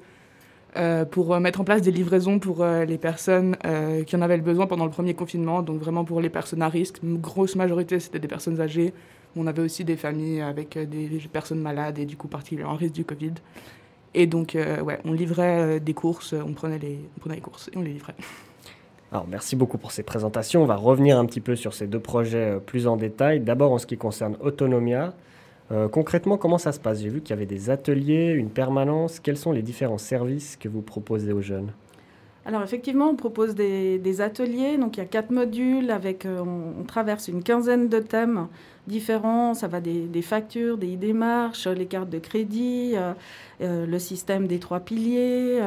euh, pour euh, mettre en place des livraisons pour euh, les personnes qui en avaient le besoin pendant le premier confinement, donc vraiment pour les personnes à risque. Une grosse majorité, c'était des personnes âgées. On avait aussi des familles avec des personnes malades et du coup particulièrement en risque du Covid. Et donc, ouais, on livrait des courses, on prenait, les, on prenait les courses et on les livrait. Alors, merci beaucoup pour ces présentations. On va revenir un petit peu sur ces deux projets plus en détail. D'abord, en ce qui concerne Autonomia. Euh, concrètement, comment ça se passe J'ai vu qu'il y avait des ateliers, une permanence. Quels sont les différents services que vous proposez aux jeunes alors effectivement, on propose des, ateliers. Donc il y a quatre modules avec, euh, on, traverse une quinzaine de thèmes différents. Ça va des, factures, des démarches, les cartes de crédit, euh, le système des trois piliers,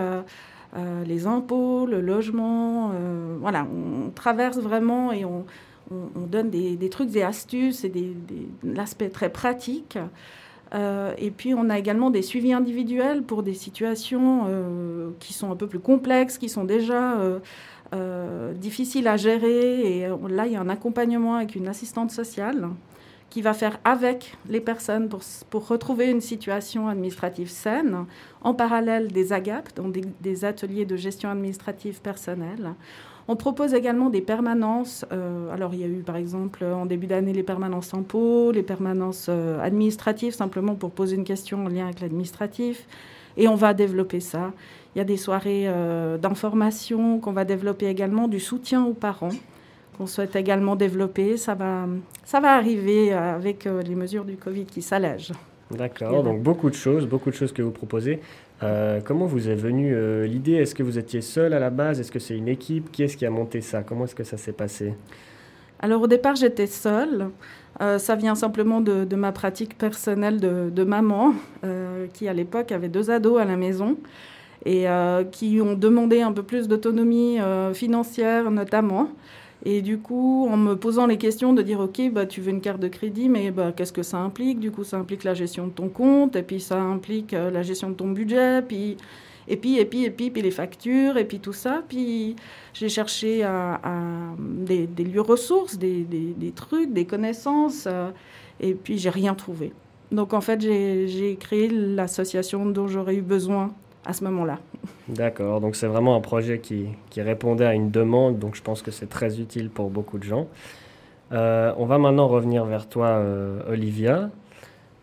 les impôts, le logement. voilà, on traverse vraiment et on, on, donne des, trucs et astuces et des, l'aspect très pratique. Euh, et puis on a également des suivis individuels pour des situations euh, qui sont un peu plus complexes, qui sont déjà euh, difficiles à gérer. Et là, il y a un accompagnement avec une assistante sociale qui va faire avec les personnes pour, retrouver une situation administrative saine, en parallèle des AGAP, donc des, des ateliers de gestion administrative personnelle. On propose également des permanences. Euh, alors, il y a eu, par exemple, en début d'année, les permanences en pot, les permanences euh, administratives, simplement pour poser une question en lien avec l'administratif. Et on va développer ça. Il y a des soirées euh, d'information qu'on va développer également, du soutien aux parents qu'on souhaite également développer. Ça va, ça va arriver avec les mesures du Covid qui s'allègent. D'accord, donc beaucoup de choses, beaucoup de choses que vous proposez. Euh, comment vous est venue euh, l'idée? Est-ce que vous étiez seul à la base? Est-ce que c'est une équipe? Qui est-ce qui a monté ça? Comment est-ce que ça s'est passé? Alors au départ, j'étais seule. Euh, ça vient simplement de, ma pratique personnelle de, de maman, qui à l'époque avait deux ados à la maison et qui ont demandé un peu plus d'autonomie financière notamment. Et du coup, en me posant les questions de dire, OK, bah, tu veux une carte de crédit, mais bah, qu'est-ce que ça implique? Du coup, ça implique la gestion de ton compte, et puis ça implique euh, la gestion de ton budget, puis, et puis, et puis, et puis, puis les factures, et puis tout ça. Puis j'ai cherché à, des, lieux ressources, des, des, trucs, des connaissances, euh, et puis j'ai rien trouvé. Donc en fait, j'ai créé l'association dont j'aurais eu besoin à ce moment-là. D'accord, donc c'est vraiment un projet qui, qui, répondait à une demande, donc je pense que c'est très utile pour beaucoup de gens. Euh, on va maintenant revenir vers toi, euh, Olivia.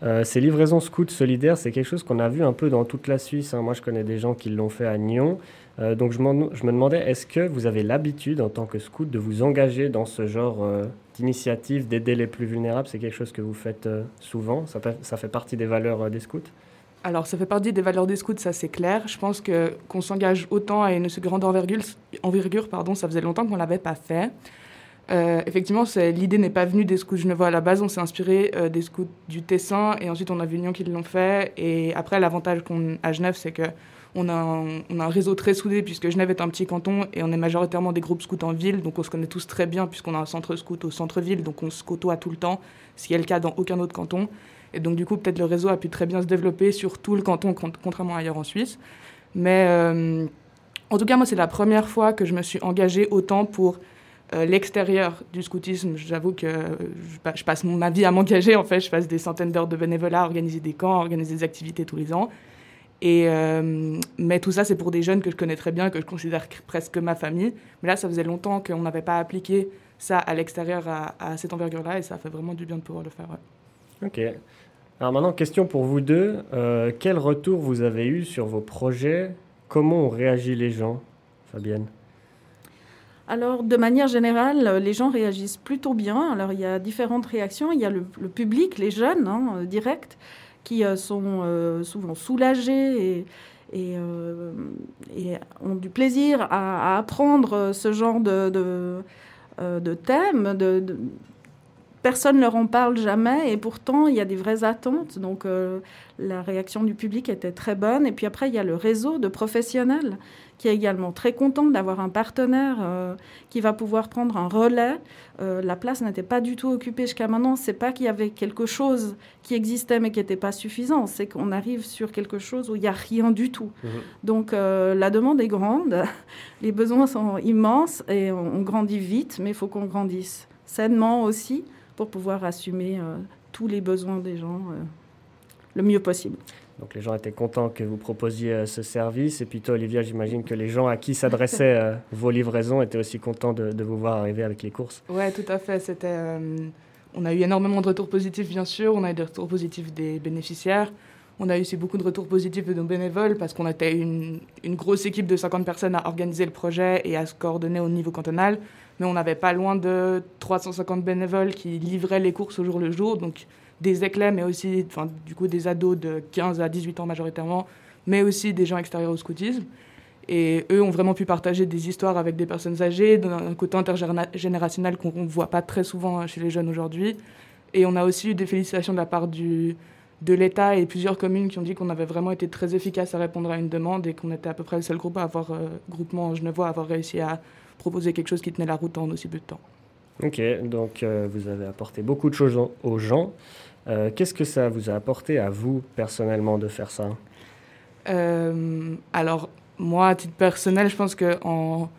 Euh, ces livraisons scouts solidaires, c'est quelque chose qu'on a vu un peu dans toute la Suisse. Hein. Moi, je connais des gens qui l'ont fait à Nyon. donc, je, je, me demandais, est-ce que vous avez l'habitude, en tant que scout, de vous engager dans ce genre d'initiative, d'aider les plus vulnérables? C'est quelque chose que vous faites souvent ça, ça, fait partie des valeurs des scouts? Alors, ça fait partie des valeurs des scouts, ça c'est clair. Je pense que qu'on s'engage autant à une grande envergure, envergure pardon, ça faisait longtemps qu'on l'avait pas fait. Euh, effectivement, l'idée n'est pas venue des scouts genevois à la base. On s'est inspiré euh, des scouts du Tessin et ensuite on a vu Lyon qui l'ont fait. Et après, l'avantage qu'on à Genève, c'est que on a, un, a un réseau très soudé puisque Genève est un petit canton et on est majoritairement des groupes scouts en ville. Donc on se connaît tous très bien puisqu'on a un centre scout au centre-ville. Donc on se côtoie tout le temps, ce qui est le cas dans aucun autre canton. Et donc, du coup, peut-être le réseau a pu très bien se développer sur tout le canton, contrairement ailleurs en Suisse. Mais euh, en tout cas, moi, c'est la première fois que je me suis engagée autant pour euh, l'extérieur du scoutisme. J'avoue que je, passe ma vie à m'engager. En fait, je passe des centaines d'heures de bénévolat, organiser des camps, organiser des activités tous les ans. Et, euh, mais tout ça, c'est pour des jeunes que je connais très bien, que je considère presque ma famille. Mais là, ça faisait longtemps qu'on n'avait pas appliqué ça à l'extérieur à, à, cette envergure-là, et ça fait vraiment du bien de pouvoir le faire. Ok. Alors maintenant, question pour vous deux. Euh, quel retour vous avez eu sur vos projets? Comment ont réagi les gens, Fabienne alors, de manière générale, les gens réagissent plutôt bien. Alors, il y a différentes réactions. Il y a le, public, les jeunes, hein, euh, directs, qui euh, sont souvent soulagés et, ont du plaisir à, apprendre ce genre de, thèmes, de, personne ne leur en parle jamais et pourtant il y a des vraies attentes. Donc euh, la réaction du public était très bonne. Et puis après, il y a le réseau de professionnels qui est également très content d'avoir un partenaire euh, qui va pouvoir prendre un relais. Euh, la place n'était pas du tout occupée jusqu'à maintenant. C'est pas qu'il y avait quelque chose qui existait mais qui n'était pas suffisant. C'est qu'on arrive sur quelque chose où il n'y a rien du tout. Mmh. Donc la demande est grande, (laughs) les besoins sont immenses et on grandit vite, mais il faut qu'on grandisse sainement aussi pour pouvoir assumer euh, tous les besoins des gens euh, le mieux possible. Donc les gens étaient contents que vous proposiez euh, ce service. Et puis toi, Olivia, j'imagine que les gens à qui s'adressaient (laughs) vos livraisons étaient aussi contents de, vous voir arriver avec les courses. Oui, tout à fait. C'était, on a eu énormément de retours positifs, bien sûr. On a eu des retours positifs des bénéficiaires. On a eu aussi beaucoup de retours positifs de nos bénévoles parce qu'on était une, une, grosse équipe de 50 personnes à organiser le projet et à se coordonner au niveau cantonal mais on n'avait pas loin de 350 bénévoles qui livraient les courses au jour le jour, donc des éclats, mais aussi enfin, du coup des ados de 15 à 18 ans majoritairement, mais aussi des gens extérieurs au scoutisme. Et eux ont vraiment pu partager des histoires avec des personnes âgées, d'un côté intergénérationnel qu'on ne voit pas très souvent chez les jeunes aujourd'hui. Et on a aussi eu des félicitations de la part du, de l'État et plusieurs communes qui ont dit qu'on avait vraiment été très efficace à répondre à une demande et qu'on était à peu près le seul groupe à avoir, euh, groupement genevois, à avoir réussi à proposer quelque chose qui tenait la route en aussi peu de temps. Ok, donc euh, vous avez apporté beaucoup de choses aux gens. Euh, qu'est-ce que ça vous a apporté à vous personnellement de faire ça? Euh, Alors, moi, à titre personnel, je pense qu'en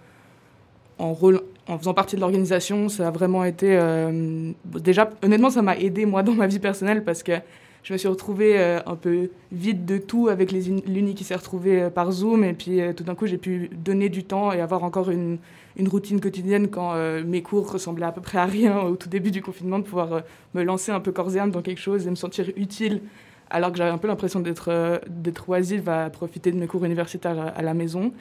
en, rôle, en faisant partie de l'organisation, ça a vraiment été... déjà, honnêtement, ça m'a aidé, moi, (laughs) dans ma vie personnelle, parce que je me suis retrouvée un peu vide de tout avec l'Uni qui s'est retrouvée par Zoom. Et puis, tout d'un coup, j'ai pu donner du temps et avoir encore une, une routine quotidienne quand euh, mes cours ressemblaient à peu près à rien au tout début du confinement, de pouvoir euh, me lancer un peu corps et âme dans quelque chose et me sentir utile, alors que j'avais un peu l'impression d'être euh, d'être oisive à profiter de mes cours universitaires à, la maison.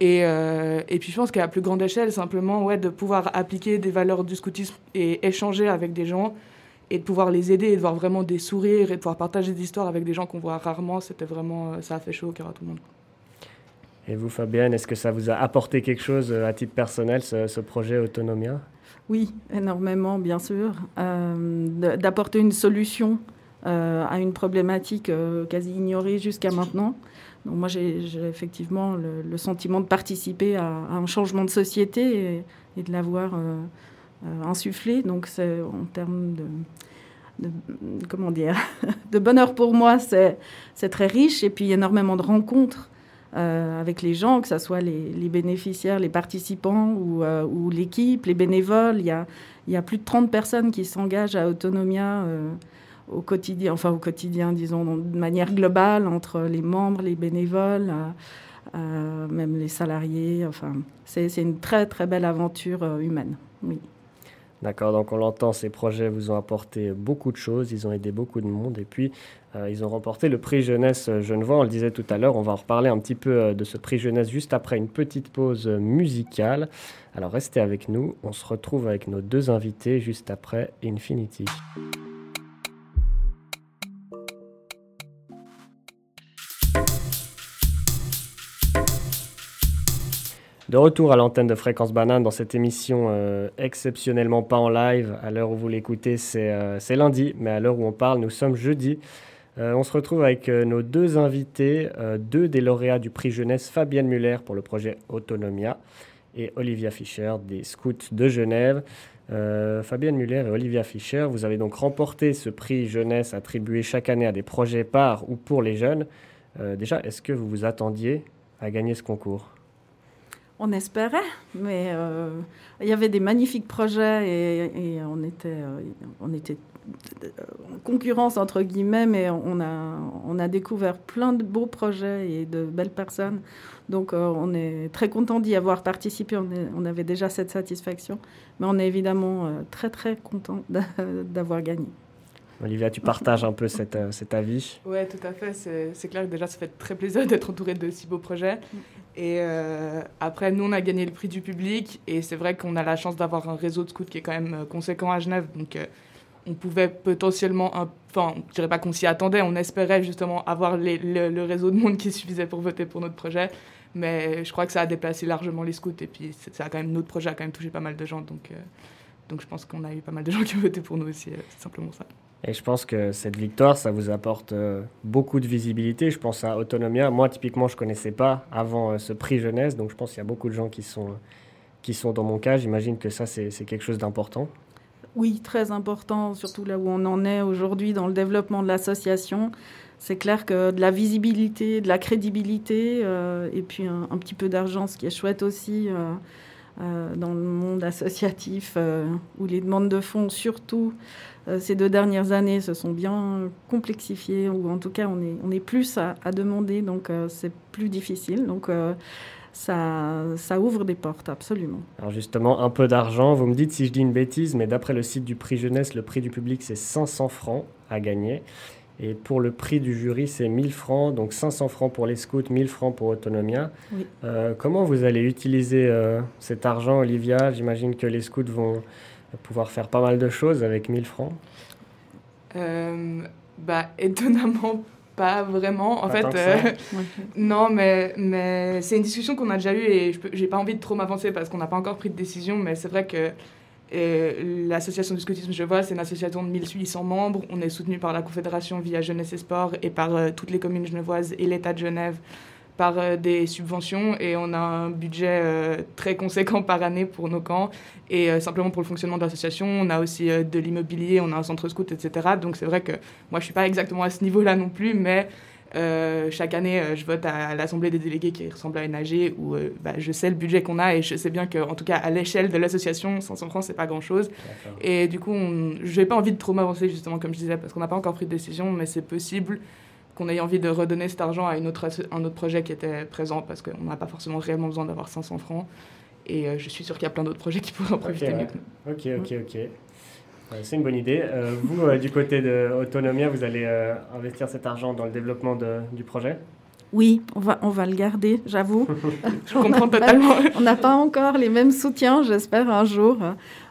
Et, et, puis je pense qu'à plus grande échelle, simplement, ouais, de pouvoir appliquer des valeurs du scoutisme et échanger avec des gens et de pouvoir les aider et de voir vraiment des sourires et de pouvoir partager des histoires avec des gens qu'on voit rarement, c'était vraiment, ça a fait chaud au cœur à tout le monde. Et vous, Fabienne, est-ce que ça vous a apporté quelque chose à titre personnel, ce, projet Autonomia? Oui, énormément, bien sûr. Euh, D'apporter une solution euh, à une problématique euh, quasi ignorée jusqu'à maintenant. Donc moi, j'ai effectivement le, sentiment de participer à, un changement de société et, de l'avoir euh, euh, insufflé. Donc en termes de, de, comment dire, (laughs) de bonheur pour moi, c'est très riche. Et puis énormément de rencontres euh, avec les gens, que ce soit les, bénéficiaires, les participants ou, euh, ou l'équipe, les bénévoles. Il y, a, plus de 30 personnes qui s'engagent à Autonomia euh, au quotidien, enfin au quotidien, disons, de manière globale, entre les membres, les bénévoles, même les salariés. Enfin, c'est une très très belle aventure humaine. Oui. D'accord, donc on l'entend, ces projets vous ont apporté beaucoup de choses, ils ont aidé beaucoup de monde et puis ils ont remporté le prix jeunesse Genevois, on le disait tout à l'heure, on va en reparler un petit peu de ce prix jeunesse juste après une petite pause musicale. Alors restez avec nous, on se retrouve avec nos deux invités juste après Infinity. De retour à l'antenne de Fréquence Banane dans cette émission euh, exceptionnellement pas en live. À l'heure où vous l'écoutez, c'est euh, lundi, mais à l'heure où on parle, nous sommes jeudi. Euh, on se retrouve avec nos deux invités, deux des lauréats du prix jeunesse, Fabienne Muller pour le projet Autonomia et Olivia Fischer des Scouts de Genève. Fabienne Muller et Olivia Fischer, vous avez donc remporté ce prix jeunesse attribué chaque année à des projets par ou pour les jeunes. déjà, est-ce que vous vous attendiez à gagner ce concours? On espérait, mais euh, il y avait des magnifiques projets et, on, était, euh, concurrence entre guillemets, mais on a, on a découvert plein de beaux projets et de belles personnes. Donc euh, on est très content d'y avoir participé, on, est, on, avait déjà cette satisfaction, mais on est évidemment euh, très très content d'avoir gagné. Olivia, tu partages un peu cet, euh, cet avis? Oui, tout à fait. C'est clair que déjà, ça fait très plaisir (laughs) d'être entouré de si beaux projets. Et euh, après, nous, on a gagné le prix du public. Et c'est vrai qu'on a la chance d'avoir un réseau de scouts qui est quand même conséquent à Genève. Donc, euh, on pouvait potentiellement, enfin, je dirais pas qu'on s'y attendait, on espérait justement avoir le, réseau de monde qui (laughs) suffisait pour voter pour notre projet. Mais je crois que ça a déplacé largement les scouts. Et puis, ça a quand même, notre projet a quand même touché pas mal de gens. Donc, euh, donc je pense qu'on a eu pas mal de gens (laughs) qui ont voté pour nous aussi. C'est simplement ça. Et je pense que cette victoire, ça vous apporte euh, beaucoup de visibilité. Je pense à Autonomia. Moi, typiquement, je ne connaissais pas avant euh, ce prix jeunesse. Donc, je pense qu'il y a beaucoup de gens qui sont, qui sont dans mon cas. J'imagine que ça, c'est quelque chose d'important. Oui, très important, surtout là où on en est aujourd'hui dans le développement de l'association. C'est clair que de la visibilité, de la crédibilité, euh, et puis un, petit peu d'argent, ce qui est chouette aussi euh, euh, dans le monde associatif, où les demandes de fonds, surtout ces deux dernières années, se sont bien complexifiées, ou en tout cas, on est, on est plus à, à demander, donc c'est plus difficile. Donc, ça, ça, ouvre des portes, absolument. Alors justement, un peu d'argent, vous me dites si je dis une bêtise, mais d'après le site du prix jeunesse, le prix du public, c'est 500 francs à gagner. Et pour le prix du jury, c'est 1000 francs, donc 500 francs pour les scouts, 1000 francs pour Autonomia. Oui. Euh, comment vous allez utiliser euh, cet argent, Olivia? J'imagine que les scouts vont pouvoir faire pas mal de choses avec 1000 francs. Euh, bah, étonnamment, pas vraiment. En pas fait, euh, (laughs) non, mais, mais c'est une discussion qu'on a déjà eue et je n'ai pas envie de trop m'avancer parce qu'on n'a pas encore pris de décision, mais c'est vrai que l'association du scoutisme Je vois, c'est une association de 1800 membres. On est soutenu par la Confédération via Jeunesse et Sport et par euh, toutes les communes genevoises et l'État de Genève par euh, des subventions et on a un budget euh, très conséquent par année pour nos camps. Et euh, simplement pour le fonctionnement de l'association on a aussi de l'immobilier on a un centre scout etc donc c'est vrai que moi je suis pas exactement à ce niveau là non plus mais euh, chaque année, euh, je vote à, à l'Assemblée des délégués qui ressemble à une AG où euh, bah, je sais le budget qu'on a et je sais bien qu'en tout cas, à l'échelle de l'association, 500 francs, c'est pas grand chose. Et du coup, je n'ai pas envie de trop m'avancer, justement, comme je disais, parce qu'on n'a pas encore pris de décision, mais c'est possible qu'on ait envie de redonner cet argent à une autre, un autre projet qui était présent parce qu'on n'a pas forcément réellement besoin d'avoir 500 francs. Et euh, je suis sûre qu'il y a plein d'autres projets qui pourraient en profiter okay, mieux ouais. que nous. Ok, ok, ok. C'est une bonne idée. Euh, vous, euh, du côté de Autonomia, vous allez euh, investir cet argent dans le développement de, du projet? Oui, on va, on va le garder, j'avoue. (laughs) Je comprends totalement. (laughs) on n'a pas encore les mêmes soutiens, j'espère, un jour.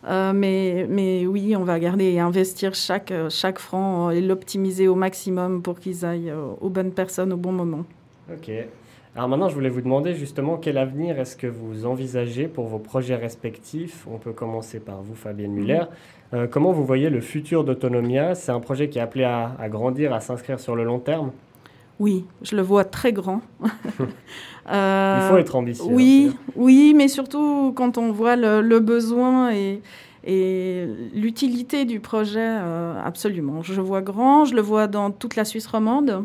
Euh, mais, mais oui, on va garder et investir chaque, chaque franc et l'optimiser au maximum pour qu'ils aillent aux bonnes personnes au bon moment. Ok. Alors maintenant, je voulais vous demander justement quel avenir est-ce que vous envisagez pour vos projets respectifs? On peut commencer par vous, Fabienne Muller. Euh, comment vous voyez le futur d'Autonomia? C'est un projet qui est appelé à, grandir, à s'inscrire sur le long terme? Oui, je le vois très grand. (laughs) Euh, Il faut être ambitieux. Oui, oui, mais surtout quand on voit le, besoin et, et l'utilité du projet, euh, absolument. Je le vois grand, je le vois dans toute la Suisse romande.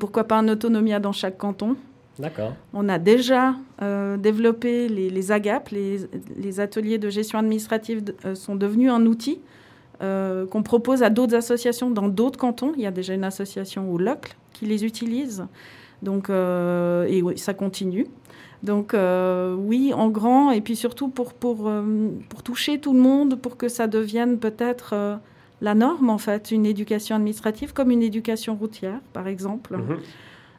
Pourquoi pas un Autonomia dans chaque canton D'accord. On a déjà euh, développé les, AGAP, les, ateliers de gestion administrative sont devenus un outil euh, qu'on propose à d'autres associations dans d'autres cantons. Il y a déjà une association au LOCL qui les utilise. Donc, et oui, ça continue. Donc oui, en grand, et puis surtout pour, pour, pour toucher tout le monde, pour que ça devienne peut-être la norme, en fait, une éducation administrative comme une éducation routière, par exemple. Mhm.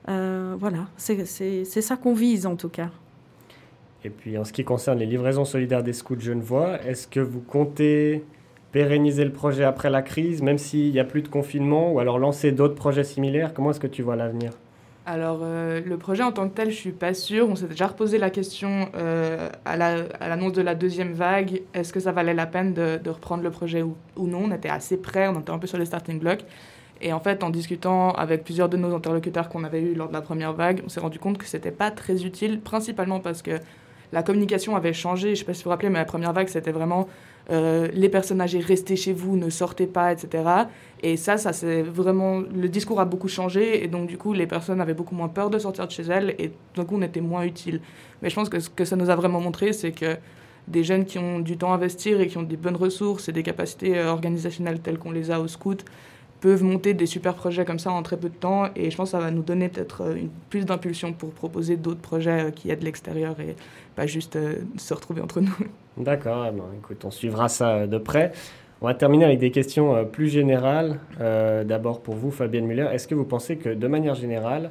Euh, voilà, c'est ça qu'on vise en tout cas. Et puis en ce qui concerne les livraisons solidaires des scouts genevois, est-ce que vous comptez pérenniser le projet après la crise, même s'il n'y a plus de confinement, ou alors lancer d'autres projets similaires Comment est-ce que tu vois l'avenir? Alors, euh, le projet en tant que tel, je suis pas sûre. On s'est déjà reposé la question euh, à l'annonce de la deuxième vague. Est-ce que ça valait la peine de, reprendre le projet ou, non? On était assez près, on était un peu sur les starting blocks. Et en fait, en discutant avec plusieurs de nos interlocuteurs qu'on avait eus lors de la première vague, on s'est rendu compte que c'était pas très utile, principalement parce que la communication avait changé. Je ne sais pas si vous vous rappelez, mais la première vague, c'était vraiment euh, les personnes âgées restez chez vous, ne sortez pas, etc. Et ça, ça c'est vraiment le discours a beaucoup changé et donc du coup les personnes avaient beaucoup moins peur de sortir de chez elles et donc on était moins utile. Mais je pense que ce que ça nous a vraiment montré, c'est que des jeunes qui ont du temps à investir et qui ont des bonnes ressources et des capacités euh, organisationnelles telles qu'on les a au scout peuvent monter des super projets comme ça en très peu de temps. Et je pense que ça va nous donner peut-être euh, plus d'impulsion pour proposer d'autres projets euh, qui aident l'extérieur et pas juste euh, se retrouver entre nous. (laughs) D'accord, eh ben, écoute, on suivra ça de près. On va terminer avec des questions plus générales. D'abord pour vous, Fabienne Muller, est-ce que vous pensez que de manière générale,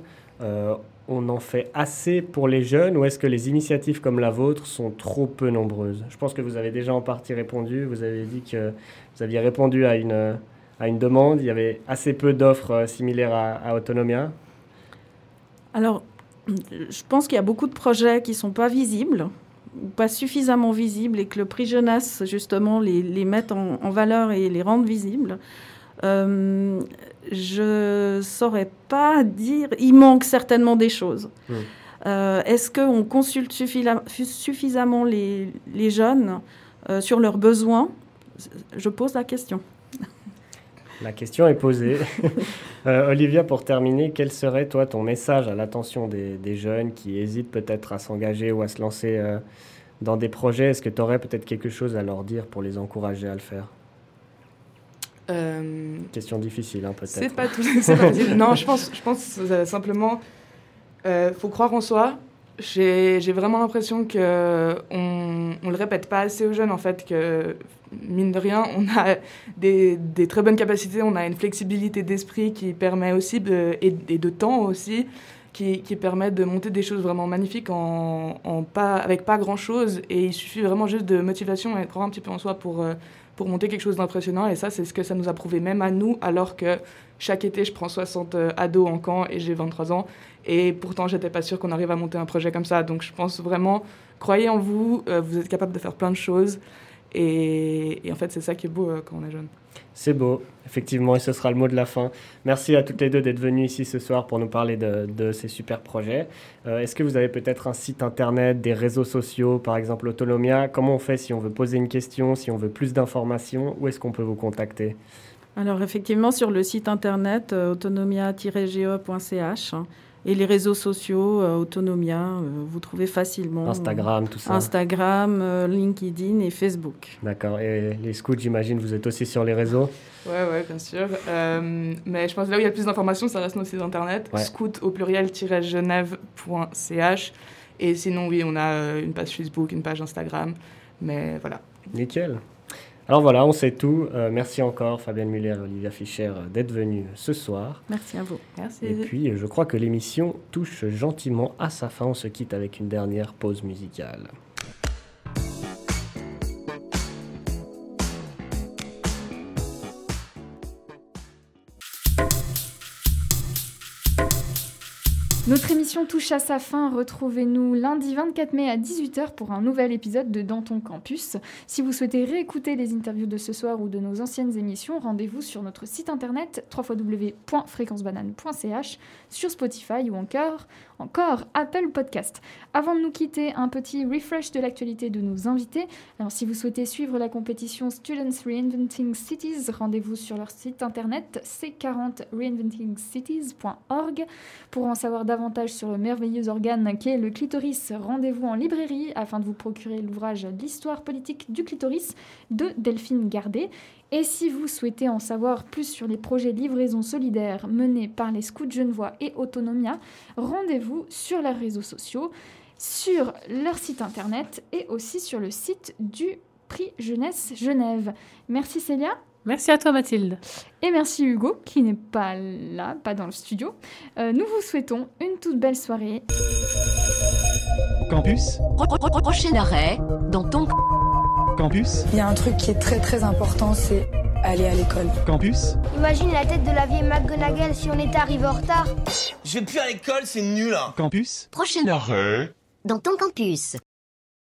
on en fait assez pour les jeunes ou est-ce que les initiatives comme la vôtre sont trop peu nombreuses? Je pense que vous avez déjà en partie répondu. Vous avez dit que vous aviez répondu à une à une demande Il y avait assez peu d'offres euh, similaires à, Autonomia Alors, je pense qu'il y a beaucoup de projets qui ne sont pas visibles, pas suffisamment visibles, et que le prix jeunesse, justement, les, les met en, valeur et les rend visibles. Euh, je ne saurais pas dire. Il manque certainement des choses. Hmm. Euh, est-ce qu'on consulte suffisamment les, les jeunes sur leurs besoins? Je pose la question. La question est posée. (laughs) Euh, Olivia, pour terminer, quel serait toi ton message à l'attention des, jeunes qui hésitent peut-être à s'engager ou à se lancer euh, dans des projets? Est-ce que tu aurais peut-être quelque chose à leur dire pour les encourager à le faire? Euh, Question difficile, hein, peut-être. C'est pas tout. (laughs) non, je pense, je pense simplement, il faut croire en soi. J'ai vraiment l'impression que on, on le répète pas assez aux jeunes en fait que mine de rien, on a des, très bonnes capacités, on a une flexibilité d'esprit qui permet aussi, et, de temps aussi, qui, permet de monter des choses vraiment magnifiques en, pas, avec pas grand-chose. Et il suffit vraiment juste de motivation et de croire un petit peu en soi pour, euh, pour monter quelque chose d'impressionnant. Et ça, c'est ce que ça nous a prouvé même à nous, alors que chaque été, je prends 60 euh, ados en camp et j'ai 23 ans. Et pourtant, j'étais pas sûre qu'on arrive à monter un projet comme ça. Donc je pense vraiment, croyez en vous, euh, vous êtes capable de faire plein de choses. Et, en fait, c'est ça qui est beau euh, quand on est jeune. C'est beau, effectivement, et ce sera le mot de la fin. Merci à toutes les deux d'être venues ici ce soir pour nous parler de, ces super projets. Euh, est-ce que vous avez peut-être un site internet, des réseaux sociaux, par exemple Autonomia? Comment on fait si on veut poser une question, si on veut plus d'informations? Où est-ce qu'on peut vous contacter? Alors effectivement, sur le site internet euh, autonomia-ge.ch et les réseaux sociaux, euh, Autonomia, euh, vous trouvez facilement. Instagram, tout ça. Instagram, euh, LinkedIn et Facebook. D'accord. Et les scouts, j'imagine, vous êtes aussi sur les réseaux Ouais, ouais, bien sûr. mais je pense que là où il y a plus d'informations, ça reste nos sites internet. Scout au pluriel-genève.ch. Et sinon, oui, on a une page Facebook, une page Instagram. Mais voilà. Nickel. Alors voilà, on sait tout. Euh, merci encore Fabienne Muller et Olivia Fischer euh, d'être venus ce soir. Merci à vous. Merci. Et puis je crois que l'émission touche gentiment à sa fin. On se quitte avec une dernière pause musicale. Notre émission touche à sa fin. Retrouvez-nous lundi 24 mai à 18h pour un nouvel épisode de Dans ton campus. Si vous souhaitez réécouter les interviews de ce soir ou de nos anciennes émissions, rendez-vous sur notre site internet www.fréquencebanane.ch, sur Spotify ou encore, encore Apple Podcast. Avant de nous quitter, un petit refresh de l'actualité de nos invités. Alors, si vous souhaitez suivre la compétition Students Reinventing Cities, rendez-vous sur leur site internet c40reinventingcities.org. Pour en savoir davantage sur le merveilleux organe qu'est le clitoris, rendez-vous en librairie afin de vous procurer l'ouvrage L'histoire politique du clitoris de Delphine Gardet. Et si vous souhaitez en savoir plus sur les projets livraison solidaire menés par les Scouts Genevois et Autonomia, rendez-vous sur leurs réseaux sociaux, sur leur site internet et aussi sur le site du Prix Jeunesse Genève. Merci Célia. Merci à toi Mathilde. Et merci Hugo, qui n'est pas là, pas dans le studio. Euh, nous vous souhaitons une toute belle soirée. Campus. Prochain arrêt, dans campus. Il y a un truc qui est très très important, c'est aller à l'école. Campus. Imagine la tête de la vieille McGonagall si on était arrivé en retard. Je vais plus à l'école, c'est nul. Hein. Campus. Prochain arrêt, dans ton campus.